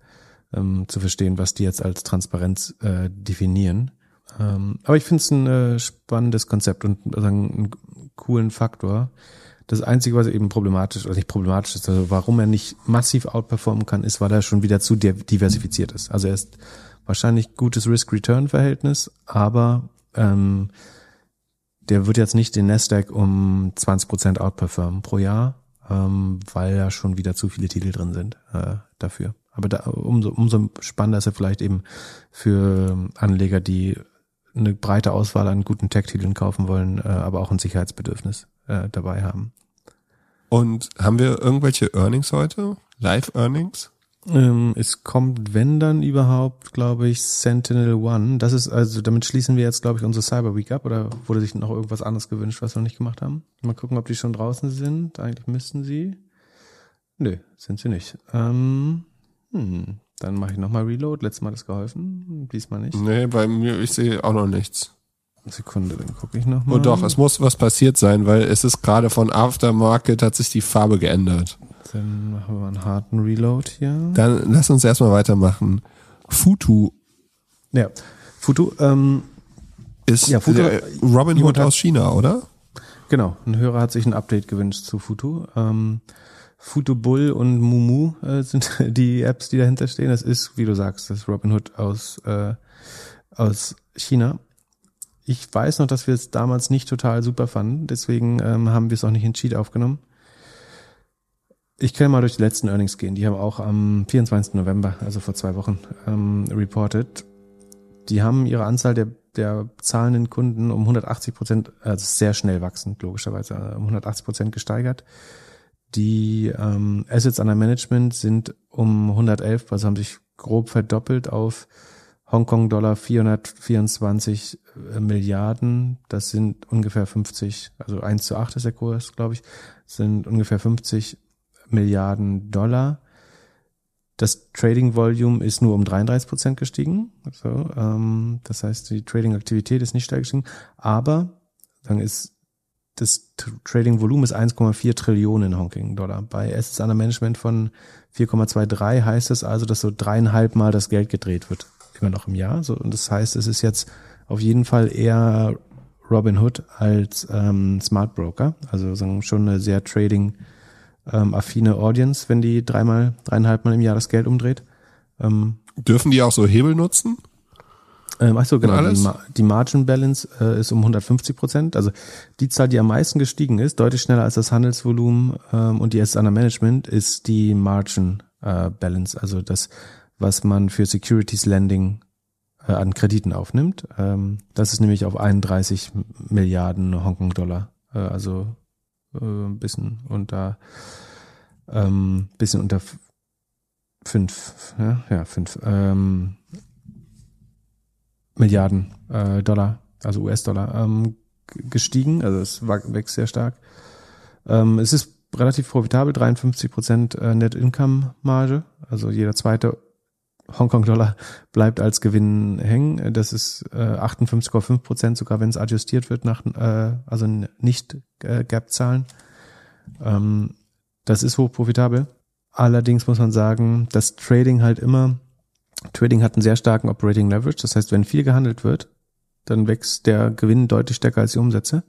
ähm, zu verstehen, was die jetzt als Transparenz äh, definieren. Ähm, aber ich finde es ein äh, spannendes Konzept und also einen coolen Faktor. Das Einzige, was eben problematisch, oder nicht problematisch ist, also warum er nicht massiv outperformen kann, ist, weil er schon wieder zu diversifiziert ist. Also er ist wahrscheinlich gutes Risk-Return-Verhältnis, aber ähm, der wird jetzt nicht den Nasdaq um 20 Prozent outperformen pro Jahr, ähm, weil da schon wieder zu viele Titel drin sind äh, dafür. Aber da, umso, umso spannender ist er vielleicht eben für Anleger, die eine breite Auswahl an guten Tech-Titeln kaufen wollen, äh, aber auch ein Sicherheitsbedürfnis äh, dabei haben. Und haben wir irgendwelche Earnings heute? Live-Earnings? Ähm, es kommt, wenn dann überhaupt, glaube ich, Sentinel One. Das ist, also damit schließen wir jetzt, glaube ich, unsere Cyber Week ab. Oder wurde sich noch irgendwas anderes gewünscht, was wir noch nicht gemacht haben? Mal gucken, ob die schon draußen sind. Eigentlich müssten sie. Nö, sind sie nicht. Ähm, hm, dann mache ich nochmal Reload. Letztes Mal hat es geholfen. Diesmal nicht. Nee, bei mir, ich sehe auch noch nichts. Sekunde, dann gucke ich nochmal. Oh doch, es muss was passiert sein, weil es ist gerade von Aftermarket, hat sich die Farbe geändert. Dann machen wir einen harten Reload hier. Dann lass uns erstmal weitermachen. Futu. Ja, Futu ähm, ist ja, Futu, äh, Robin Hood aus China, oder? Genau, ein Hörer hat sich ein Update gewünscht zu Futu. Ähm, Futu Bull und Mumu äh, sind die Apps, die dahinter stehen. Das ist, wie du sagst, das Robin Hood aus, äh, aus China. Ich weiß noch, dass wir es damals nicht total super fanden, deswegen ähm, haben wir es auch nicht in Cheat aufgenommen. Ich kann mal durch die letzten Earnings gehen. Die haben auch am 24. November, also vor zwei Wochen, ähm, reported. Die haben ihre Anzahl der, der zahlenden Kunden um 180 Prozent, also sehr schnell wachsend, logischerweise, äh, um 180 Prozent gesteigert. Die ähm, Assets under Management sind um 111, also haben sich grob verdoppelt auf Hongkong-Dollar 424 äh, Milliarden, das sind ungefähr 50, also 1 zu 8 ist der Kurs, glaube ich, sind ungefähr 50 Milliarden Dollar. Das Trading Volume ist nur um 33 Prozent gestiegen. So, ähm, das heißt, die Trading-Aktivität ist nicht stark gestiegen, aber dann ist das Trading Volumen ist 1,4 Trillionen Hongkong Dollar. Bei Assets under Management von 4,23 heißt es also, dass so dreieinhalb Mal das Geld gedreht wird immer noch im Jahr. So, und das heißt, es ist jetzt auf jeden Fall eher Robinhood als ähm, Smart Broker. Also sagen schon eine sehr trading ähm, affine Audience, wenn die dreimal, dreieinhalb Mal im Jahr das Geld umdreht. Ähm, Dürfen die auch so Hebel nutzen? Ähm, ach so, genau. Die, Ma die Margin Balance äh, ist um 150 Prozent. Also die Zahl, die am meisten gestiegen ist, deutlich schneller als das Handelsvolumen ähm, und die Assets under Management, ist die Margin äh, Balance. Also das, was man für Securities Lending äh, an Krediten aufnimmt. Ähm, das ist nämlich auf 31 Milliarden Hongkong-Dollar. Äh, also äh, ein bisschen unter ähm, bisschen unter fünf, ja, ja fünf ähm, Milliarden äh, Dollar, also US-Dollar, ähm, gestiegen. Also es wächst sehr stark. Ähm, es ist relativ profitabel, 53 Prozent äh, Net Income Marge. Also jeder zweite Hongkong-Dollar bleibt als Gewinn hängen. Das ist äh, 58,5 Prozent, sogar wenn es adjustiert wird nach, äh, also nicht äh, Gap-Zahlen. Ähm, das ist hochprofitabel. Allerdings muss man sagen, dass Trading halt immer, Trading hat einen sehr starken Operating Leverage. Das heißt, wenn viel gehandelt wird, dann wächst der Gewinn deutlich stärker als die Umsätze.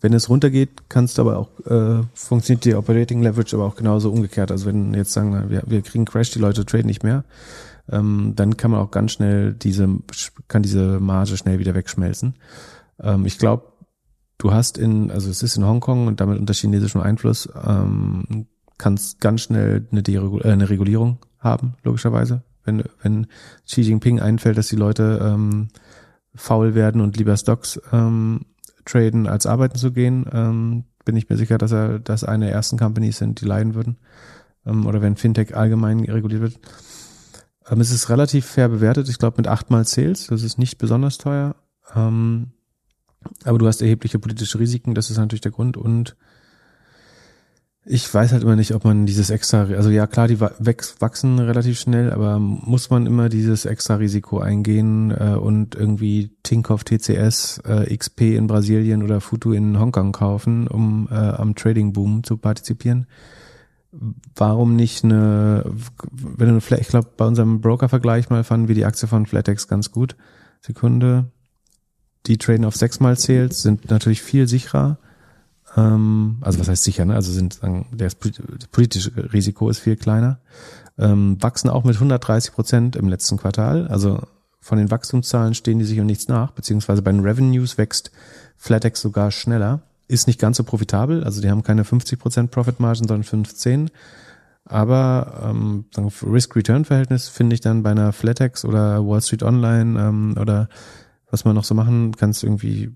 Wenn es runtergeht, kannst du aber auch, äh, funktioniert die Operating Leverage aber auch genauso umgekehrt. Also wenn jetzt sagen, wir, wir kriegen Crash, die Leute traden nicht mehr, ähm, dann kann man auch ganz schnell diese, kann diese Marge schnell wieder wegschmelzen. Ähm, ich glaube, du hast in, also es ist in Hongkong und damit unter chinesischem Einfluss, ähm, kannst ganz schnell eine, Deregul äh, eine Regulierung haben, logischerweise. Wenn, wenn Xi Jinping einfällt, dass die Leute ähm, faul werden und lieber Stocks ähm, traden, als arbeiten zu gehen, ähm, bin ich mir sicher, dass er, dass eine der ersten Companies sind, die leiden würden. Ähm, oder wenn Fintech allgemein reguliert wird. Ähm, es ist relativ fair bewertet, ich glaube mit achtmal Sales, das ist nicht besonders teuer. Ähm, aber du hast erhebliche politische Risiken, das ist natürlich der Grund. Und ich weiß halt immer nicht, ob man dieses extra, also ja klar, die wachsen relativ schnell, aber muss man immer dieses extra Risiko eingehen äh, und irgendwie Tinkoff TCS, äh, XP in Brasilien oder Futu in Hongkong kaufen, um äh, am Trading Boom zu partizipieren? Warum nicht eine, wenn du eine ich glaube, bei unserem Broker-Vergleich mal fanden wir die Aktie von Flatex ganz gut. Sekunde. Die traden auf sechsmal Sales, sind natürlich viel sicherer. Ähm, also was heißt sicher, ne? Also sind das politische Risiko ist viel kleiner. Ähm, wachsen auch mit 130 Prozent im letzten Quartal. Also von den Wachstumszahlen stehen die sich um nichts nach, beziehungsweise bei den Revenues wächst Flatex sogar schneller. Ist nicht ganz so profitabel, also die haben keine 50 Prozent Profit Margin, sondern 15. Aber ähm, Risk-Return-Verhältnis finde ich dann bei einer Flatex oder Wall Street Online ähm, oder was man noch so machen kannst, irgendwie,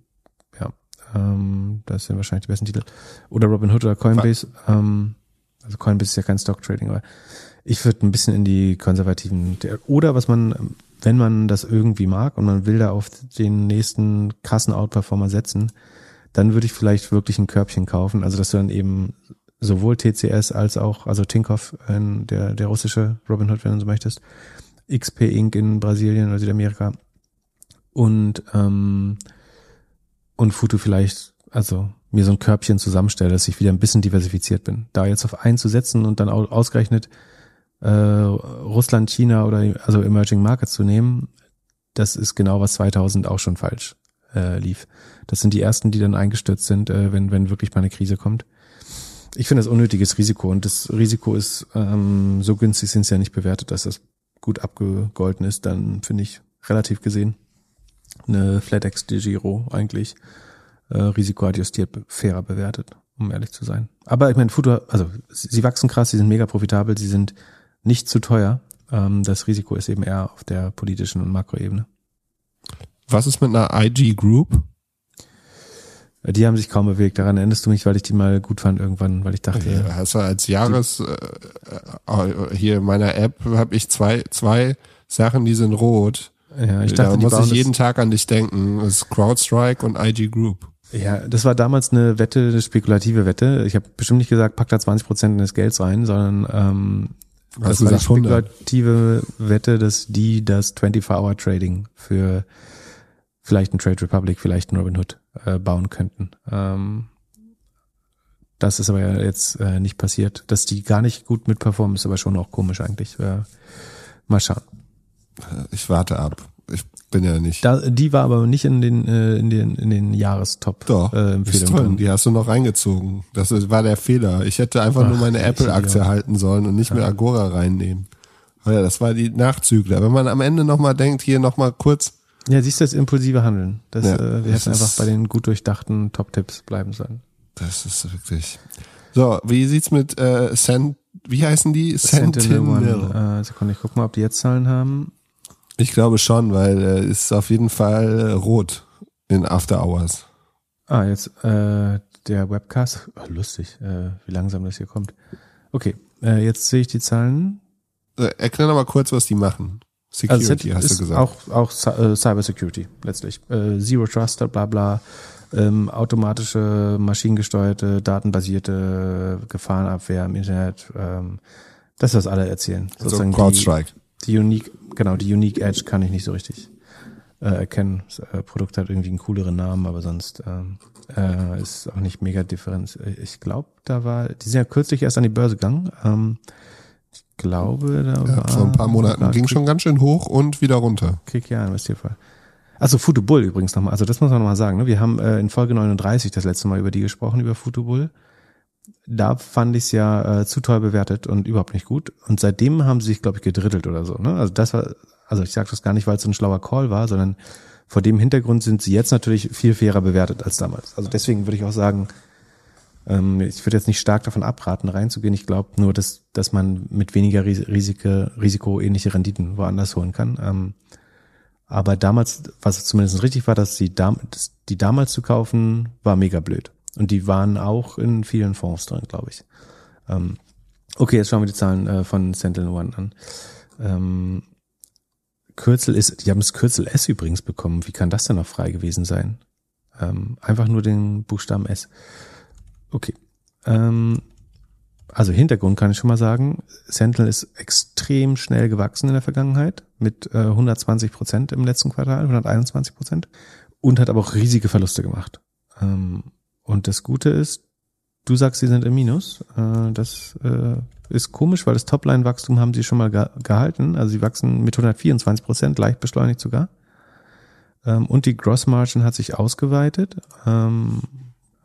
ähm, das sind wahrscheinlich die besten Titel. Oder Robinhood oder Coinbase. Ähm, also Coinbase ist ja kein Stock-Trading, aber ich würde ein bisschen in die konservativen, oder was man, wenn man das irgendwie mag und man will da auf den nächsten krassen Outperformer setzen, dann würde ich vielleicht wirklich ein Körbchen kaufen. Also dass du dann eben sowohl TCS als auch, also Tinkoff, äh, der, der russische Robinhood, wenn du so möchtest, XP Inc. in Brasilien oder Südamerika und, ähm, und Futu vielleicht, also mir so ein Körbchen zusammenstelle, dass ich wieder ein bisschen diversifiziert bin. Da jetzt auf einen zu setzen und dann au- ausgerechnet äh, Russland, China oder also Emerging Markets zu nehmen, das ist genau was 2000 auch schon falsch äh, lief. Das sind die ersten, die dann eingestürzt sind, äh, wenn, wenn wirklich mal eine Krise kommt. Ich finde das unnötiges Risiko und das Risiko ist ähm, so günstig sind es ja nicht bewertet, dass das gut abgegolten ist, dann finde ich relativ gesehen eine FlatEx de Giro eigentlich äh, risikoadjustiert fairer bewertet, um ehrlich zu sein. Aber ich meine, Futur, also sie wachsen krass, sie sind mega profitabel, sie sind nicht zu teuer. Ähm, das Risiko ist eben eher auf der politischen und Makroebene. Was ist mit einer IG Group? Äh, Die haben sich kaum bewegt. Daran erinnerst du mich, weil ich die mal gut fand irgendwann, weil ich dachte, Ja, hast du als Jahres äh, äh, hier in meiner App habe ich zwei zwei Sachen, die sind rot. Ja, ich da dachte, die muss ich jeden Tag an dich denken. Das ist CrowdStrike und IG Group. ja, das war damals eine Wette, eine spekulative Wette. Ich habe bestimmt nicht gesagt, pack da 20 Prozent des Gelds rein, sondern ähm, das war eine gesagt 100? spekulative Wette, dass die das 24-Hour-Trading für vielleicht ein Trade Republic, vielleicht ein Robinhood äh, bauen könnten. Ähm, das ist aber ja jetzt äh, nicht passiert. Dass die gar nicht gut mitperformen, ist aber schon auch komisch eigentlich. Äh, mal schauen. Ich warte ab. Ich bin ja nicht. Da, die war aber nicht in den äh, in den in den Jahrestop Doch, äh, Empfehlungen drin. Die hast du noch reingezogen. Das war der Fehler. Ich hätte einfach nur Ach, meine ich Apple-Aktie Idiot. halten sollen und nicht mehr Agora reinnehmen. Aber ja, das war die Nachzügler. Wenn man am Ende nochmal denkt, hier nochmal kurz Ja, siehst du das impulsive Handeln. Das, Ja, äh, wir hätten einfach bei den gut durchdachten Top-Tipps bleiben sollen. Das ist wirklich. So, wie sieht's mit äh, Sent, wie heißen die? Sentinel Sentinel. Äh, Sekunde, ich guck mal, ob die jetzt Zahlen haben. Ich glaube schon, weil äh, ist auf jeden Fall äh, rot in After Hours. Ah, jetzt äh, der Webcast. Oh, lustig, äh, wie langsam das hier kommt. Okay, äh, jetzt sehe ich die Zahlen. Äh, erklär noch mal kurz, was die machen. Security, Also hast du gesagt. auch auch äh, Cyber Security letztlich. Äh, Zero Trust, bla bla. Ähm, automatische, maschinengesteuerte, datenbasierte Gefahrenabwehr im Internet. Ähm, das, was alle erzählen. so Sozusagen die, CrowdStrike. die Unique, genau, die Unique Edge kann ich nicht so richtig äh, erkennen. Das äh, Produkt hat irgendwie einen cooleren Namen, aber sonst ähm, äh, ist auch nicht mega differenz. Ich glaube, da war, die sind ja kürzlich erst an die Börse gegangen. Ähm, ich glaube, da Ja, war vor ein paar Monaten ging schon ganz schön hoch und wieder runter. Kick ja, Investierfall. Also Futubull übrigens nochmal. Also das muss man nochmal sagen. Ne? Wir haben äh, in Folge 39 das letzte Mal über die gesprochen, über Futubull. Da fand ich es ja äh, zu teuer bewertet und überhaupt nicht gut. Und seitdem haben sie sich, glaube ich, gedrittelt oder so. Ne? Also das war, also ich sage das gar nicht, weil es so ein schlauer Call war, sondern vor dem Hintergrund sind sie jetzt natürlich viel fairer bewertet als damals. Also deswegen würde ich auch sagen, ähm, ich würde jetzt nicht stark davon abraten, reinzugehen. Ich glaube nur, dass, dass man mit weniger Ris- Risiko, Risiko ähnliche Renditen woanders holen kann. Ähm, aber damals, was zumindest richtig war, dass die, dass die damals zu kaufen, war mega blöd. Und die waren auch in vielen Fonds drin, glaube ich. Ähm, okay, jetzt schauen wir die Zahlen äh, von Sentinel One an. Ähm, Kürzel ist, die haben das Kürzel S übrigens bekommen. Wie kann das denn noch frei gewesen sein? Ähm, einfach nur den Buchstaben S. Okay. Ähm, also Hintergrund kann ich schon mal sagen. Sentinel ist extrem schnell gewachsen in der Vergangenheit mit äh, 120 Prozent im letzten Quartal, 121 Prozent und hat aber auch riesige Verluste gemacht. Ähm, und das Gute ist, du sagst, sie sind im Minus. Äh, das äh, ist komisch, weil das Topline-Wachstum haben sie schon mal ge gehalten. Also sie wachsen mit 124 Prozent, leicht beschleunigt sogar. Ähm, und die Gross Margin hat sich ausgeweitet. Ähm,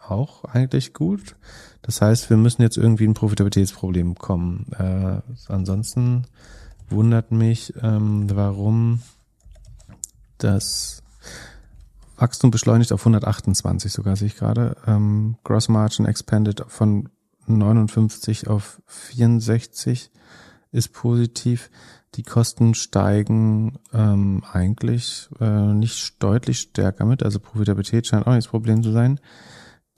auch eigentlich gut. Das heißt, wir müssen jetzt irgendwie ein Profitabilitätsproblem kommen. Äh, ansonsten wundert mich, ähm, warum das Wachstum beschleunigt auf 128 sogar, sehe ich gerade. Ähm, Gross Margin expanded von 59 auf 64 ist positiv. Die Kosten steigen ähm, eigentlich äh, nicht deutlich stärker mit, also Profitabilität scheint auch nicht das Problem zu sein.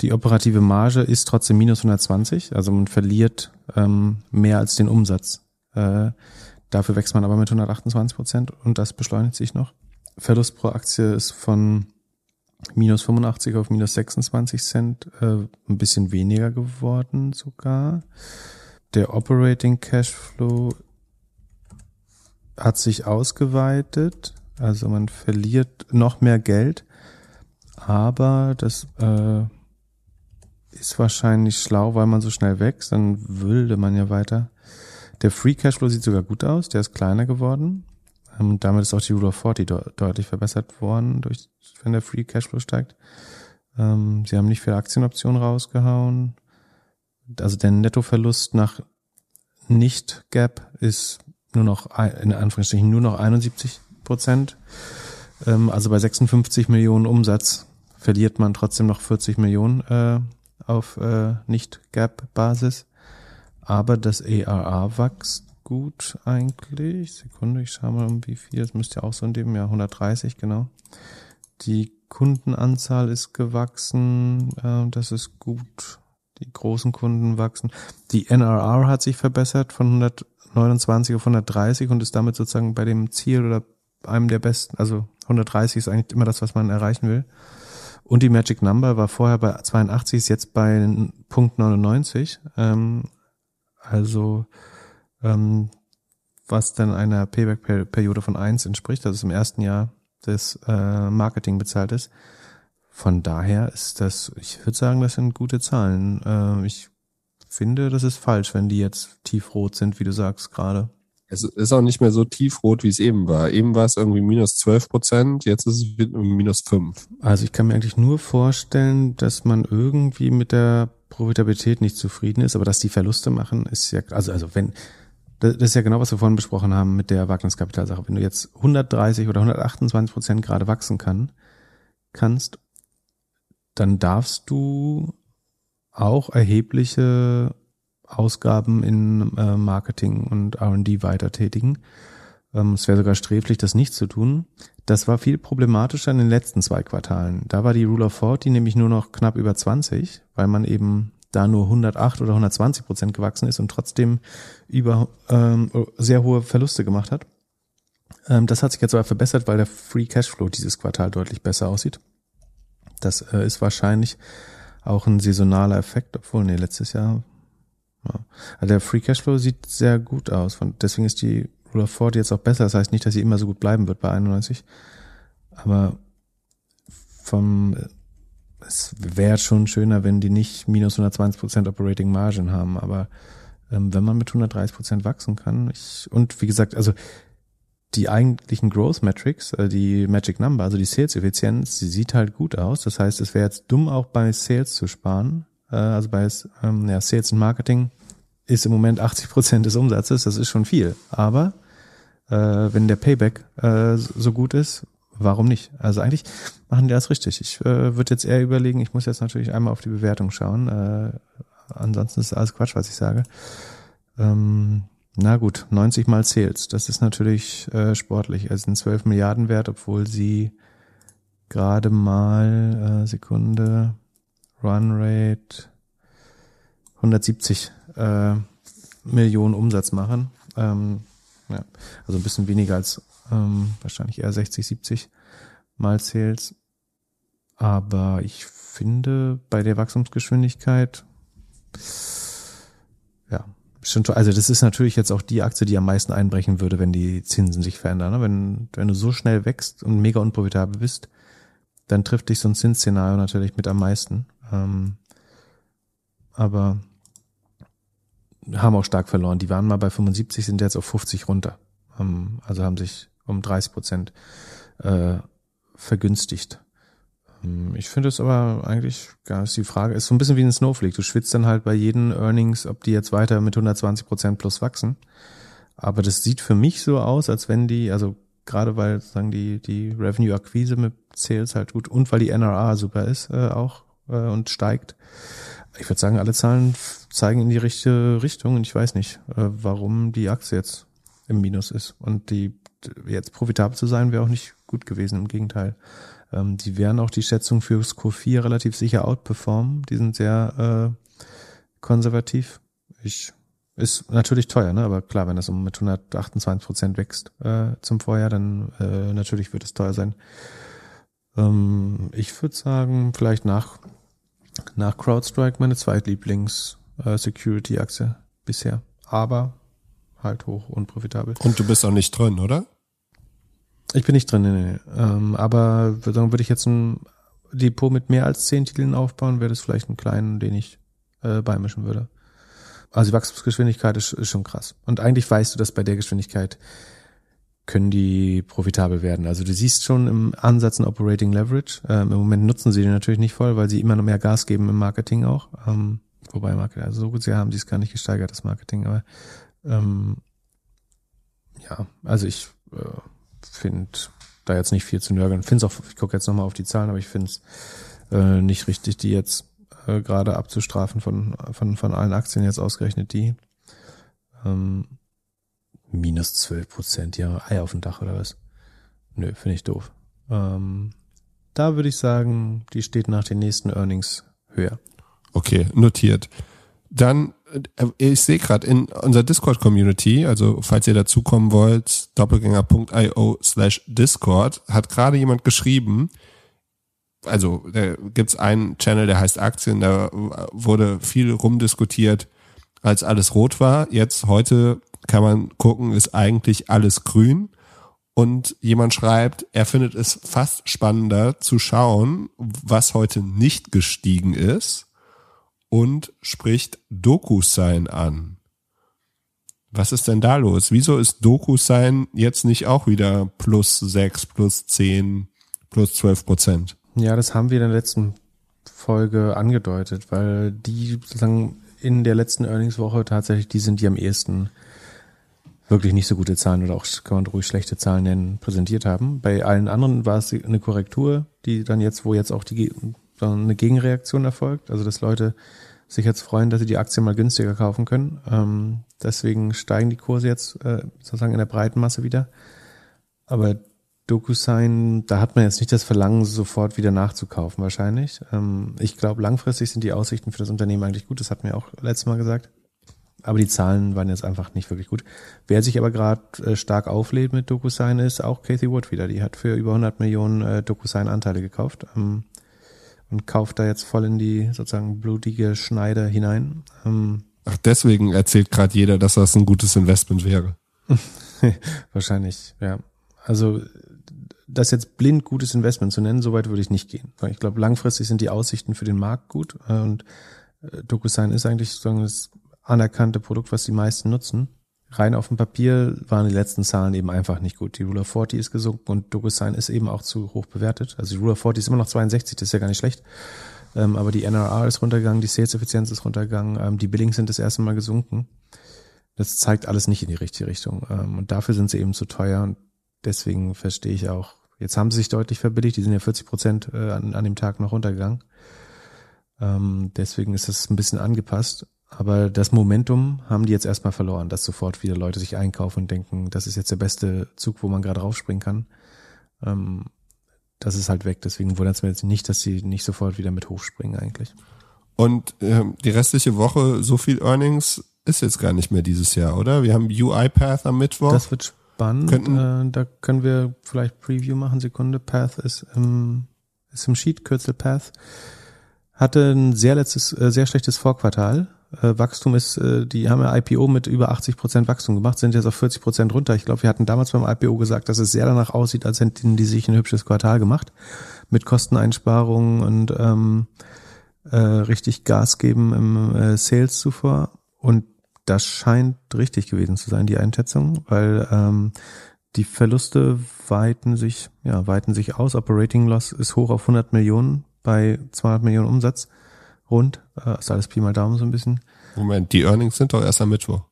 Die operative Marge ist trotzdem minus 120, also man verliert ähm, mehr als den Umsatz. Äh, dafür wächst man aber mit 128 Prozent und das beschleunigt sich noch. Verlust pro Aktie ist von minus 85 auf minus 26 Cent, äh, ein bisschen weniger geworden sogar. Der Operating Cashflow hat sich ausgeweitet, also man verliert noch mehr Geld, aber das äh, ist wahrscheinlich schlau, weil man so schnell wächst, dann würde man ja weiter. Der Free Cashflow sieht sogar gut aus, der ist kleiner geworden. Ähm, damit ist auch die Rule of 40 de deutlich verbessert worden, durch, wenn der Free Cashflow steigt. Ähm, sie haben nicht viele Aktienoptionen rausgehauen. Also der Nettoverlust nach Nicht-Gap ist nur noch, in Anführungsstrichen, nur noch 71 Prozent. Ähm, also bei 56 Millionen Umsatz verliert man trotzdem noch 40 Millionen äh, auf äh, Nicht-Gap-Basis. Aber das ARR wächst gut eigentlich. Sekunde, ich schaue mal um wie viel. Das müsste ja auch so in dem Jahr 130, genau. Die Kundenanzahl ist gewachsen. Äh, das ist gut. Die großen Kunden wachsen. Die NRR hat sich verbessert von 129 auf 130 und ist damit sozusagen bei dem Ziel oder einem der besten, also 130 ist eigentlich immer das, was man erreichen will. Und die Magic Number war vorher bei 82, ist jetzt bei Punkt 99. Ähm, also ähm, was dann einer Payback-Periode von eins entspricht, dass es im ersten Jahr des äh, Marketing bezahlt ist. Von daher ist das, ich würde sagen, das sind gute Zahlen. Äh, ich finde, das ist falsch, wenn die jetzt tiefrot sind, wie du sagst gerade. Es ist auch nicht mehr so tiefrot, wie es eben war. Eben war es irgendwie minus 12 Prozent, jetzt ist es minus 5. Also ich kann mir eigentlich nur vorstellen, dass man irgendwie mit der Profitabilität nicht zufrieden ist, aber dass die Verluste machen, ist ja, also, also wenn, das ist ja genau, was wir vorhin besprochen haben mit der Wagniskapitalsache. Wenn du jetzt 130 oder 128 Prozent gerade wachsen kann, kannst, dann darfst du auch erhebliche Ausgaben in äh, Marketing und R&D weiter tätigen. Ähm, es wäre sogar sträflich, das nicht zu tun. Das war viel problematischer in den letzten zwei Quartalen. Da war die Rule of 40 nämlich nur noch knapp über 20, weil man eben da nur 108 oder 120 Prozent gewachsen ist und trotzdem über ähm, sehr hohe Verluste gemacht hat. Ähm, das hat sich jetzt aber verbessert, weil der Free Cashflow dieses Quartal deutlich besser aussieht. Das äh, ist wahrscheinlich auch ein saisonaler Effekt, obwohl, nee, letztes Jahr. Ja. Also der Free Cashflow sieht sehr gut aus. Von, deswegen ist die Rule of 40 jetzt auch besser. Das heißt nicht, dass sie immer so gut bleiben wird bei 91. Aber vom es wäre schon schöner, wenn die nicht minus 120 Prozent Operating Margin haben, aber ähm, wenn man mit 130 Prozent wachsen kann, ich, und wie gesagt, also die eigentlichen Growth Metrics, äh, die Magic Number, also die Sales Effizienz, sie sieht halt gut aus. Das heißt, es wäre jetzt dumm, auch bei Sales zu sparen. Äh, also bei ähm, ja, Sales und Marketing ist im Moment 80 Prozent des Umsatzes. Das ist schon viel. Aber äh, wenn der Payback äh, so gut ist, warum nicht? Also eigentlich machen die das richtig. Ich äh, würde jetzt eher überlegen, ich muss jetzt natürlich einmal auf die Bewertung schauen. Äh, ansonsten ist alles Quatsch, was ich sage. Ähm, na gut, 90 mal Sales, das ist natürlich äh, sportlich. Es sind 12 Milliarden wert, obwohl sie gerade mal äh, Sekunde Run Rate 170 äh, Millionen Umsatz machen. Ähm, ja, also ein bisschen weniger als ähm, wahrscheinlich eher 60, 70 mal Sales. Aber ich finde bei der Wachstumsgeschwindigkeit, ja, schon, also das ist natürlich jetzt auch die Aktie, die am meisten einbrechen würde, wenn die Zinsen sich verändern. Ne? Wenn, wenn du so schnell wächst und mega unprofitabel bist, dann trifft dich so ein Zinsszenario natürlich mit am meisten. Ähm, aber haben auch stark verloren. Die waren mal bei 75, sind jetzt auf 50 runter. Ähm, also haben sich um 30 Prozent äh, vergünstigt. Ähm, ich finde es aber eigentlich, gar ist die Frage, ist so ein bisschen wie ein Snowflake. Du schwitzt dann halt bei jeden Earnings, ob die jetzt weiter mit 120 Prozent plus wachsen. Aber das sieht für mich so aus, als wenn die, also gerade weil sagen die die Revenue Akquise mit Sales halt gut und weil die NRA super ist äh, auch äh, und steigt. Ich würde sagen, alle Zahlen zeigen in die richtige Richtung und ich weiß nicht, äh, warum die Aktie jetzt im Minus ist. Und die jetzt profitabel zu sein, wäre auch nicht gut gewesen. Im Gegenteil. Ähm, die werden auch die Schätzung fürs Q4 relativ sicher outperformen. Die sind sehr äh, konservativ. Ich ist natürlich teuer, ne? Aber klar, wenn das um mit 128 Prozent wächst äh, zum Vorjahr, dann äh, natürlich wird es teuer sein. Ähm, ich würde sagen, vielleicht nach nach CrowdStrike meine zweitlieblings äh, bisher, aber halt hoch und profitabel. Und du bist auch nicht drin, oder? Ich bin nicht drin, nee, nee. Ähm, aber dann würde ich jetzt ein Depot mit mehr als zehn Titeln aufbauen, wäre das vielleicht ein kleinen, den ich äh, beimischen würde. Also die Wachstumsgeschwindigkeit ist, ist schon krass. Und eigentlich weißt du, dass bei der Geschwindigkeit können die profitabel werden. Also du siehst schon im Ansatz ein Operating Leverage. Ähm, Im Moment nutzen sie den natürlich nicht voll, weil sie immer noch mehr Gas geben im Marketing auch. Ähm, wobei Marketing, also so gut sie haben sie es gar nicht gesteigert, das Marketing, aber ähm, ja, also ich äh, finde da jetzt nicht viel zu nörgeln. Finde es auch, ich gucke jetzt nochmal auf die Zahlen, aber ich finde es äh, nicht richtig, die jetzt äh, gerade abzustrafen von, von, von allen Aktien jetzt ausgerechnet die. Ähm, minus zwölf Prozent, ja, Ei auf dem Dach oder was? Nö, finde ich doof. Ähm, da würde ich sagen, die steht nach den nächsten Earnings höher. Okay, notiert. Dann, ich sehe gerade in unserer Discord-Community, also falls ihr dazukommen wollt, doppelgänger.io slash Discord, hat gerade jemand geschrieben, also da gibt's einen Channel, der heißt Aktien, da wurde viel rumdiskutiert, als alles rot war. Jetzt heute kann man gucken, ist eigentlich alles grün. Und jemand schreibt, er findet es fast spannender zu schauen, was heute nicht gestiegen ist und spricht DokuSign an. Was ist denn da los? Wieso ist DokuSign jetzt nicht auch wieder plus sechs, plus zehn, plus zwölf Prozent? Ja, das haben wir in der letzten Folge angedeutet, weil die sozusagen in der letzten Earningswoche tatsächlich die sind, die am ehesten wirklich nicht so gute Zahlen oder auch kann man ruhig schlechte Zahlen nennen, präsentiert haben. Bei allen anderen war es eine Korrektur, die dann jetzt, wo jetzt auch die eine Gegenreaktion erfolgt, also dass Leute sich jetzt freuen, dass sie die Aktien mal günstiger kaufen können. Ähm, deswegen steigen die Kurse jetzt äh, sozusagen in der breiten Masse wieder. Aber DocuSign, da hat man jetzt nicht das Verlangen, sofort wieder nachzukaufen wahrscheinlich. Ähm, ich glaube, langfristig sind die Aussichten für das Unternehmen eigentlich gut. Das hat mir auch letztes Mal gesagt. Aber die Zahlen waren jetzt einfach nicht wirklich gut. Wer sich aber gerade äh, stark auflädt mit DocuSign ist auch Kathy Wood wieder. Die hat für über 100 Millionen äh, DocuSign-Anteile gekauft ähm, und kauft da jetzt voll in die sozusagen blutige Schneide hinein. Ähm, Ach, deswegen erzählt gerade jeder, dass das ein gutes Investment wäre. Wahrscheinlich, ja. Also das jetzt blind gutes Investment zu nennen, soweit würde ich nicht gehen. Weil ich glaube, langfristig sind die Aussichten für den Markt gut äh, und äh, DocuSign ist eigentlich sozusagen das anerkannte Produkt, was die meisten nutzen. Rein auf dem Papier waren die letzten Zahlen eben einfach nicht gut. Die Rule of 40 ist gesunken und DocuSign ist eben auch zu hoch bewertet. Also die Rule of 40 ist immer noch 62, das ist ja gar nicht schlecht. Ähm, aber die NRR ist runtergegangen, die Sales-Effizienz ist runtergegangen, ähm, die Billings sind das erste Mal gesunken. Das zeigt alles nicht in die richtige Richtung. Ähm, und dafür sind sie eben zu teuer und deswegen verstehe ich auch. Jetzt haben sie sich deutlich verbilligt, die sind ja 40 Prozent äh, an, an dem Tag noch runtergegangen. Ähm, deswegen ist es ein bisschen angepasst. Aber das Momentum haben die jetzt erstmal verloren, dass sofort wieder Leute sich einkaufen und denken, das ist jetzt der beste Zug, wo man gerade raufspringen kann. Ähm, das ist halt weg. Deswegen wundert es mir jetzt nicht, dass sie nicht sofort wieder mit hochspringen eigentlich. Und ähm, die restliche Woche, so viel Earnings ist jetzt gar nicht mehr dieses Jahr, oder? Wir haben UiPath am Mittwoch. Das wird spannend. Könnten, äh, da können wir vielleicht Preview machen. Sekunde. Path ist im, ist im Sheet, Kürzel Path. Hatte ein sehr letztes, äh, sehr schlechtes Vorquartal äh, Wachstum ist, äh, die haben ja IPO mit über 80 Prozent Wachstum gemacht, sind jetzt auf 40 Prozent runter. Ich glaube, wir hatten damals beim IPO gesagt, dass es sehr danach aussieht, als hätten die sich ein hübsches Quartal gemacht mit Kosteneinsparungen und ähm, äh, richtig Gas geben im äh, Sales zuvor. Und das scheint richtig gewesen zu sein, die Einschätzung, weil ähm, die Verluste weiten sich, ja, weiten sich aus. Operating Loss ist hoch auf 100 Millionen bei 200 Millionen Umsatz rund. Äh, ist alles Pi mal Daumen so ein bisschen. Moment, die Earnings sind doch erst am Mittwoch.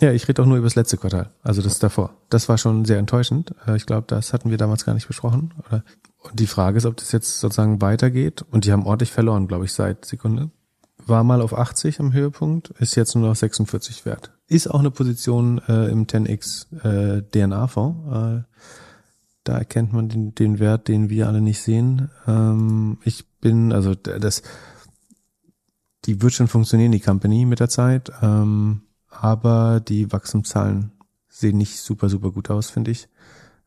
Ja, ich rede doch nur über das letzte Quartal, also das davor. Das war schon sehr enttäuschend. Äh, ich glaube, das hatten wir damals gar nicht besprochen. Und die Frage ist, ob das jetzt sozusagen weitergeht. Und die haben ordentlich verloren, glaube ich, seit Sekunde. War mal auf 80 am Höhepunkt, ist jetzt nur noch 46 wert. Ist auch eine Position äh, im 10x äh, DNA-Fonds. Äh, da erkennt man den, den Wert, den wir alle nicht sehen. Ähm, ich bin, also das die wird schon funktionieren, die Company mit der Zeit, ähm, aber die Wachstumszahlen sehen nicht super, super gut aus, finde ich.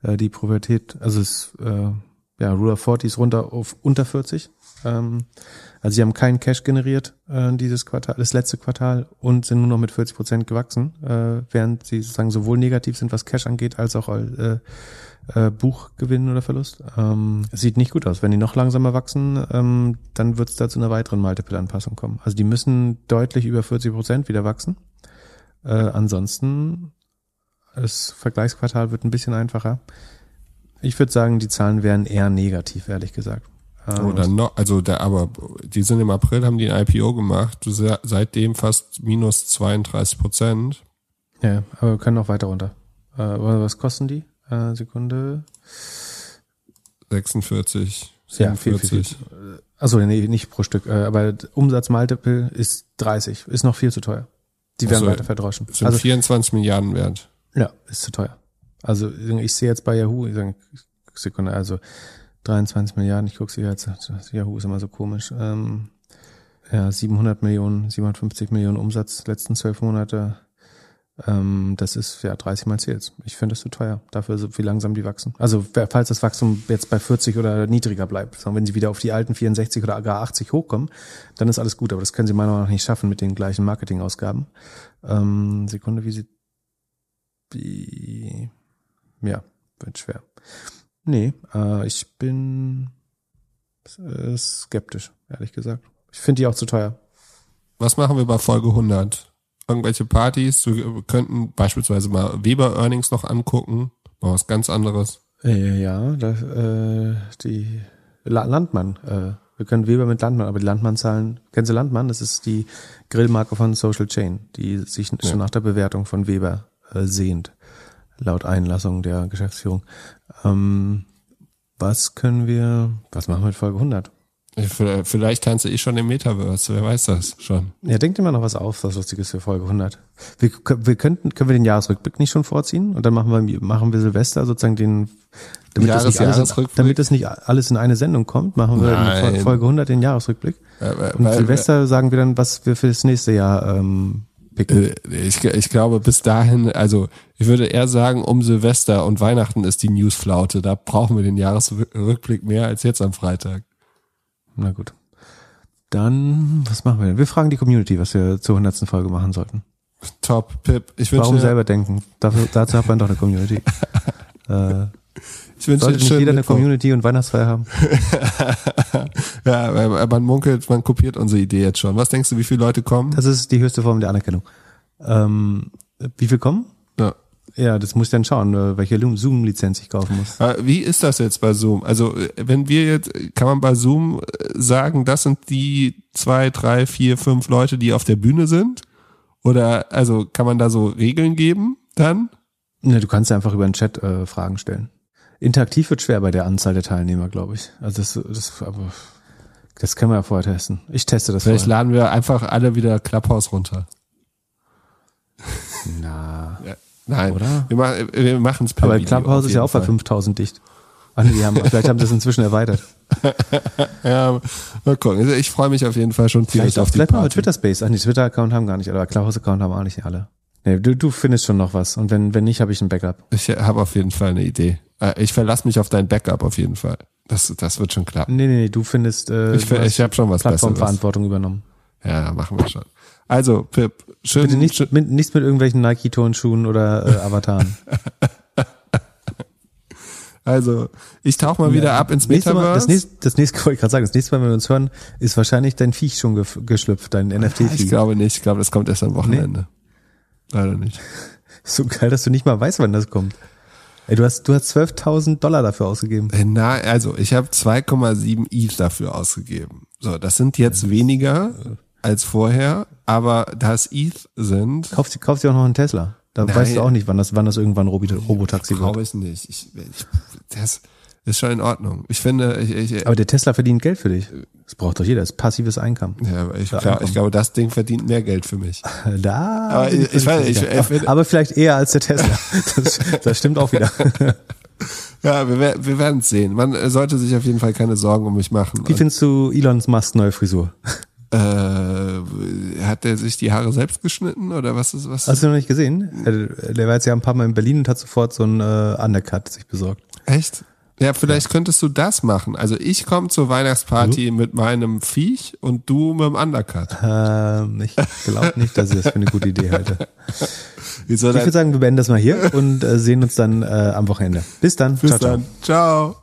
Äh, die Priorität, also es, äh, ja, Rule of 40 ist runter auf unter 40. Ähm, also sie haben keinen Cash generiert äh, dieses Quartal, das letzte Quartal und sind nur noch mit 40 Prozent gewachsen, äh, während sie sozusagen sowohl negativ sind, was Cash angeht, als auch äh, äh, Buchgewinn oder Verlust. Ähm, sieht nicht gut aus. Wenn die noch langsamer wachsen, ähm, dann wird es da zu einer weiteren Multiple-Anpassung kommen. Also die müssen deutlich über 40 Prozent wieder wachsen. Äh, ansonsten, das Vergleichsquartal wird ein bisschen einfacher. Ich würde sagen, die Zahlen wären eher negativ, ehrlich gesagt. Ähm, Oder noch, also der, aber die sind im April, haben die ein IPO gemacht, seitdem fast minus 32 Prozent. Ja, aber wir können noch weiter runter. Äh, was kosten die? Äh, Sekunde. 46, 47. Ja, viel, viel, viel. Also nee, nicht pro Stück, äh, aber Umsatzmultiple ist 30, ist noch viel zu teuer. Die werden also, weiter verdroschen. Sind also 24 Milliarden wert. Ja, ist zu teuer. Also ich sehe jetzt bei Yahoo, ich sage, Sekunde, also 23 Milliarden, ich gucke sie jetzt, Yahoo ist immer so komisch. Ähm, ja, 700 Millionen, 750 Millionen Umsatz letzten zwölf Monate, ähm, das ist ja 30 mal Sales. Ich finde das zu teuer, dafür so wie langsam die wachsen. Also falls das Wachstum jetzt bei 40 oder niedriger bleibt, sagen, wenn sie wieder auf die alten 64 oder gar 80 hochkommen, dann ist alles gut. Aber das können sie meiner Meinung nach nicht schaffen mit den gleichen Marketingausgaben. Ähm, Sekunde, wie sie wie ja, wird schwer. Nee, äh, ich bin äh, skeptisch, ehrlich gesagt. Ich finde die auch zu teuer. Was machen wir bei Folge 100? irgendwelche Partys. Wir könnten beispielsweise mal Weber Earnings noch angucken. Mal was ganz anderes. Äh, ja, das, äh, die Landmann. Äh, wir können Weber mit Landmann, aber die Landmann-Zahlen, kennen Sie Landmann? Das ist die Grillmarke von Social Chain, die sich ja. schon nach der Bewertung von Weber äh, sehend, laut Einlassung der Geschäftsführung. Ähm, was können wir, was machen wir mit Folge 100? Vielleicht tanze ich schon im Metaverse, wer weiß das schon. Ja, denkt immer noch was auf, was lustig ist für Folge 100. Wir, wir könnten, können wir den Jahresrückblick nicht schon vorziehen und dann machen wir, machen wir Silvester sozusagen den, damit, Jahres, das, nicht alles, in, damit das nicht alles in eine Sendung kommt, machen wir Nein. in Folge 100 den Jahresrückblick. Äh, Und Silvester sagen wir dann, was wir für das nächste Jahr ähm. Äh, Ich, ich glaube, bis dahin, also ich würde eher sagen, um Silvester und Weihnachten ist die Newsflaute. Da brauchen wir den Jahresrückblick mehr als jetzt am Freitag. Na gut. Dann, was machen wir denn? Wir fragen die Community, was wir zur 100. Folge machen sollten. Top, Pip. Ich wünsche, Warum selber denken? Dafür, dazu hat man doch eine Community. äh, sollte nicht jeder eine Mittwoch. Community und Weihnachtsfeier haben? ja, weil man munkelt, man kopiert unsere Idee jetzt schon. Was denkst du, wie viele Leute kommen? Das ist die höchste Form der Anerkennung. Ähm, wie viel kommen? Ja. Ja, das muss ich dann schauen, äh, welche Zoom-Lizenz ich kaufen muss. Wie ist das jetzt bei Zoom? Also äh, wenn wir jetzt, kann man bei Zoom äh, sagen, das sind die zwei, drei, vier, fünf Leute, die auf der Bühne sind? Oder also kann man da so Regeln geben dann? Ne, du kannst ja einfach über den Chat äh, Fragen stellen. Interaktiv wird schwer bei der Anzahl der Teilnehmer, glaube ich. Also das, das, aber das können wir ja vorher testen. Ich teste das Vielleicht vorher. laden wir einfach alle wieder Clubhouse runter. Na, Ja. Nein, Oder? wir, machen wir machen es per aber Video Clubhouse auf ist ja auch bei Fall. 5000 dicht. Nee, die haben, vielleicht haben sie es inzwischen erweitert. Ja, mal gucken. Also Ich freue mich auf jeden Fall schon Vielleicht, tierisch auch, auf die vielleicht mal Party. Twitter Space. Ach nee, Twitter-Account haben gar nicht, aber Clubhouse-Account haben auch nicht alle. Nee, du, du findest schon noch was. Und wenn, wenn nicht, habe ich ein Backup. Ich habe auf jeden Fall eine Idee. Äh, Ich verlasse mich auf dein Backup auf jeden Fall. Das, das wird schon klappen. Nee, nee, nee, du findest, äh, Ich, ich habe schon was. Plattformverantwortung übernommen. Ja, machen wir schon. Also, Pip, schön. Bitte nicht, schön mit, nichts mit irgendwelchen Nike-Turnschuhen oder äh, Avataren. also, ich tauch mal wieder ab ins nächste Mal, das Metaverse. nächste, das nächste, wollte ich gerade sagen, das nächste Mal, wenn wir uns hören, ist wahrscheinlich dein Viech schon ge geschlüpft, dein ich NFT-Viech. glaube nicht. Ich glaube, das kommt erst am Wochenende. Leider nicht. So geil, dass du nicht mal weißt, wann das kommt. Ey, du hast, du hast 12.000 Dollar dafür ausgegeben. Äh, Na, also, ich habe 2,7 ETH dafür ausgegeben. So, das sind jetzt weniger als vorher, aber da es ETH sind, Kauf, kauf dir auch noch einen Tesla. Da Nein. weißt du auch nicht, wann das, wann das irgendwann Robi Robotaxi wird. ich nicht. Ich, ich, das ist schon in Ordnung. Ich finde, ich, ich, Aber der Tesla verdient Geld für dich. Das braucht doch jeder. Das ist passives Einkommen. ja, aber ich, glaub, Einkommen. ich glaube, das Ding verdient mehr Geld für mich. Da. Aber ich- ich weiß, ich- ich aber vielleicht eher als der Tesla. Das, das stimmt auch wieder. Ja, wir, wir werden es sehen. Man äh, sollte sich auf jeden Fall keine Sorgen um mich machen. Wie findest du Elon Musk neue Frisur? äh, hat der sich die Haare selbst geschnitten oder was ist was? Hast du noch nicht gesehen? Äh, Der war jetzt ja ein paar Mal in Berlin und hat sofort so einen äh, Undercut sich besorgt. Echt? Ja, vielleicht könntest du das machen. Also ich komme zur Weihnachtsparty mit meinem Viech und du mit dem Undercut. Ähm, ich glaube nicht, dass ich das für eine gute Idee halte. Ich würde sagen, wir beenden das mal hier und äh, sehen uns dann äh, am Wochenende. Bis dann. Bis ciao, ciao. dann. Ciao.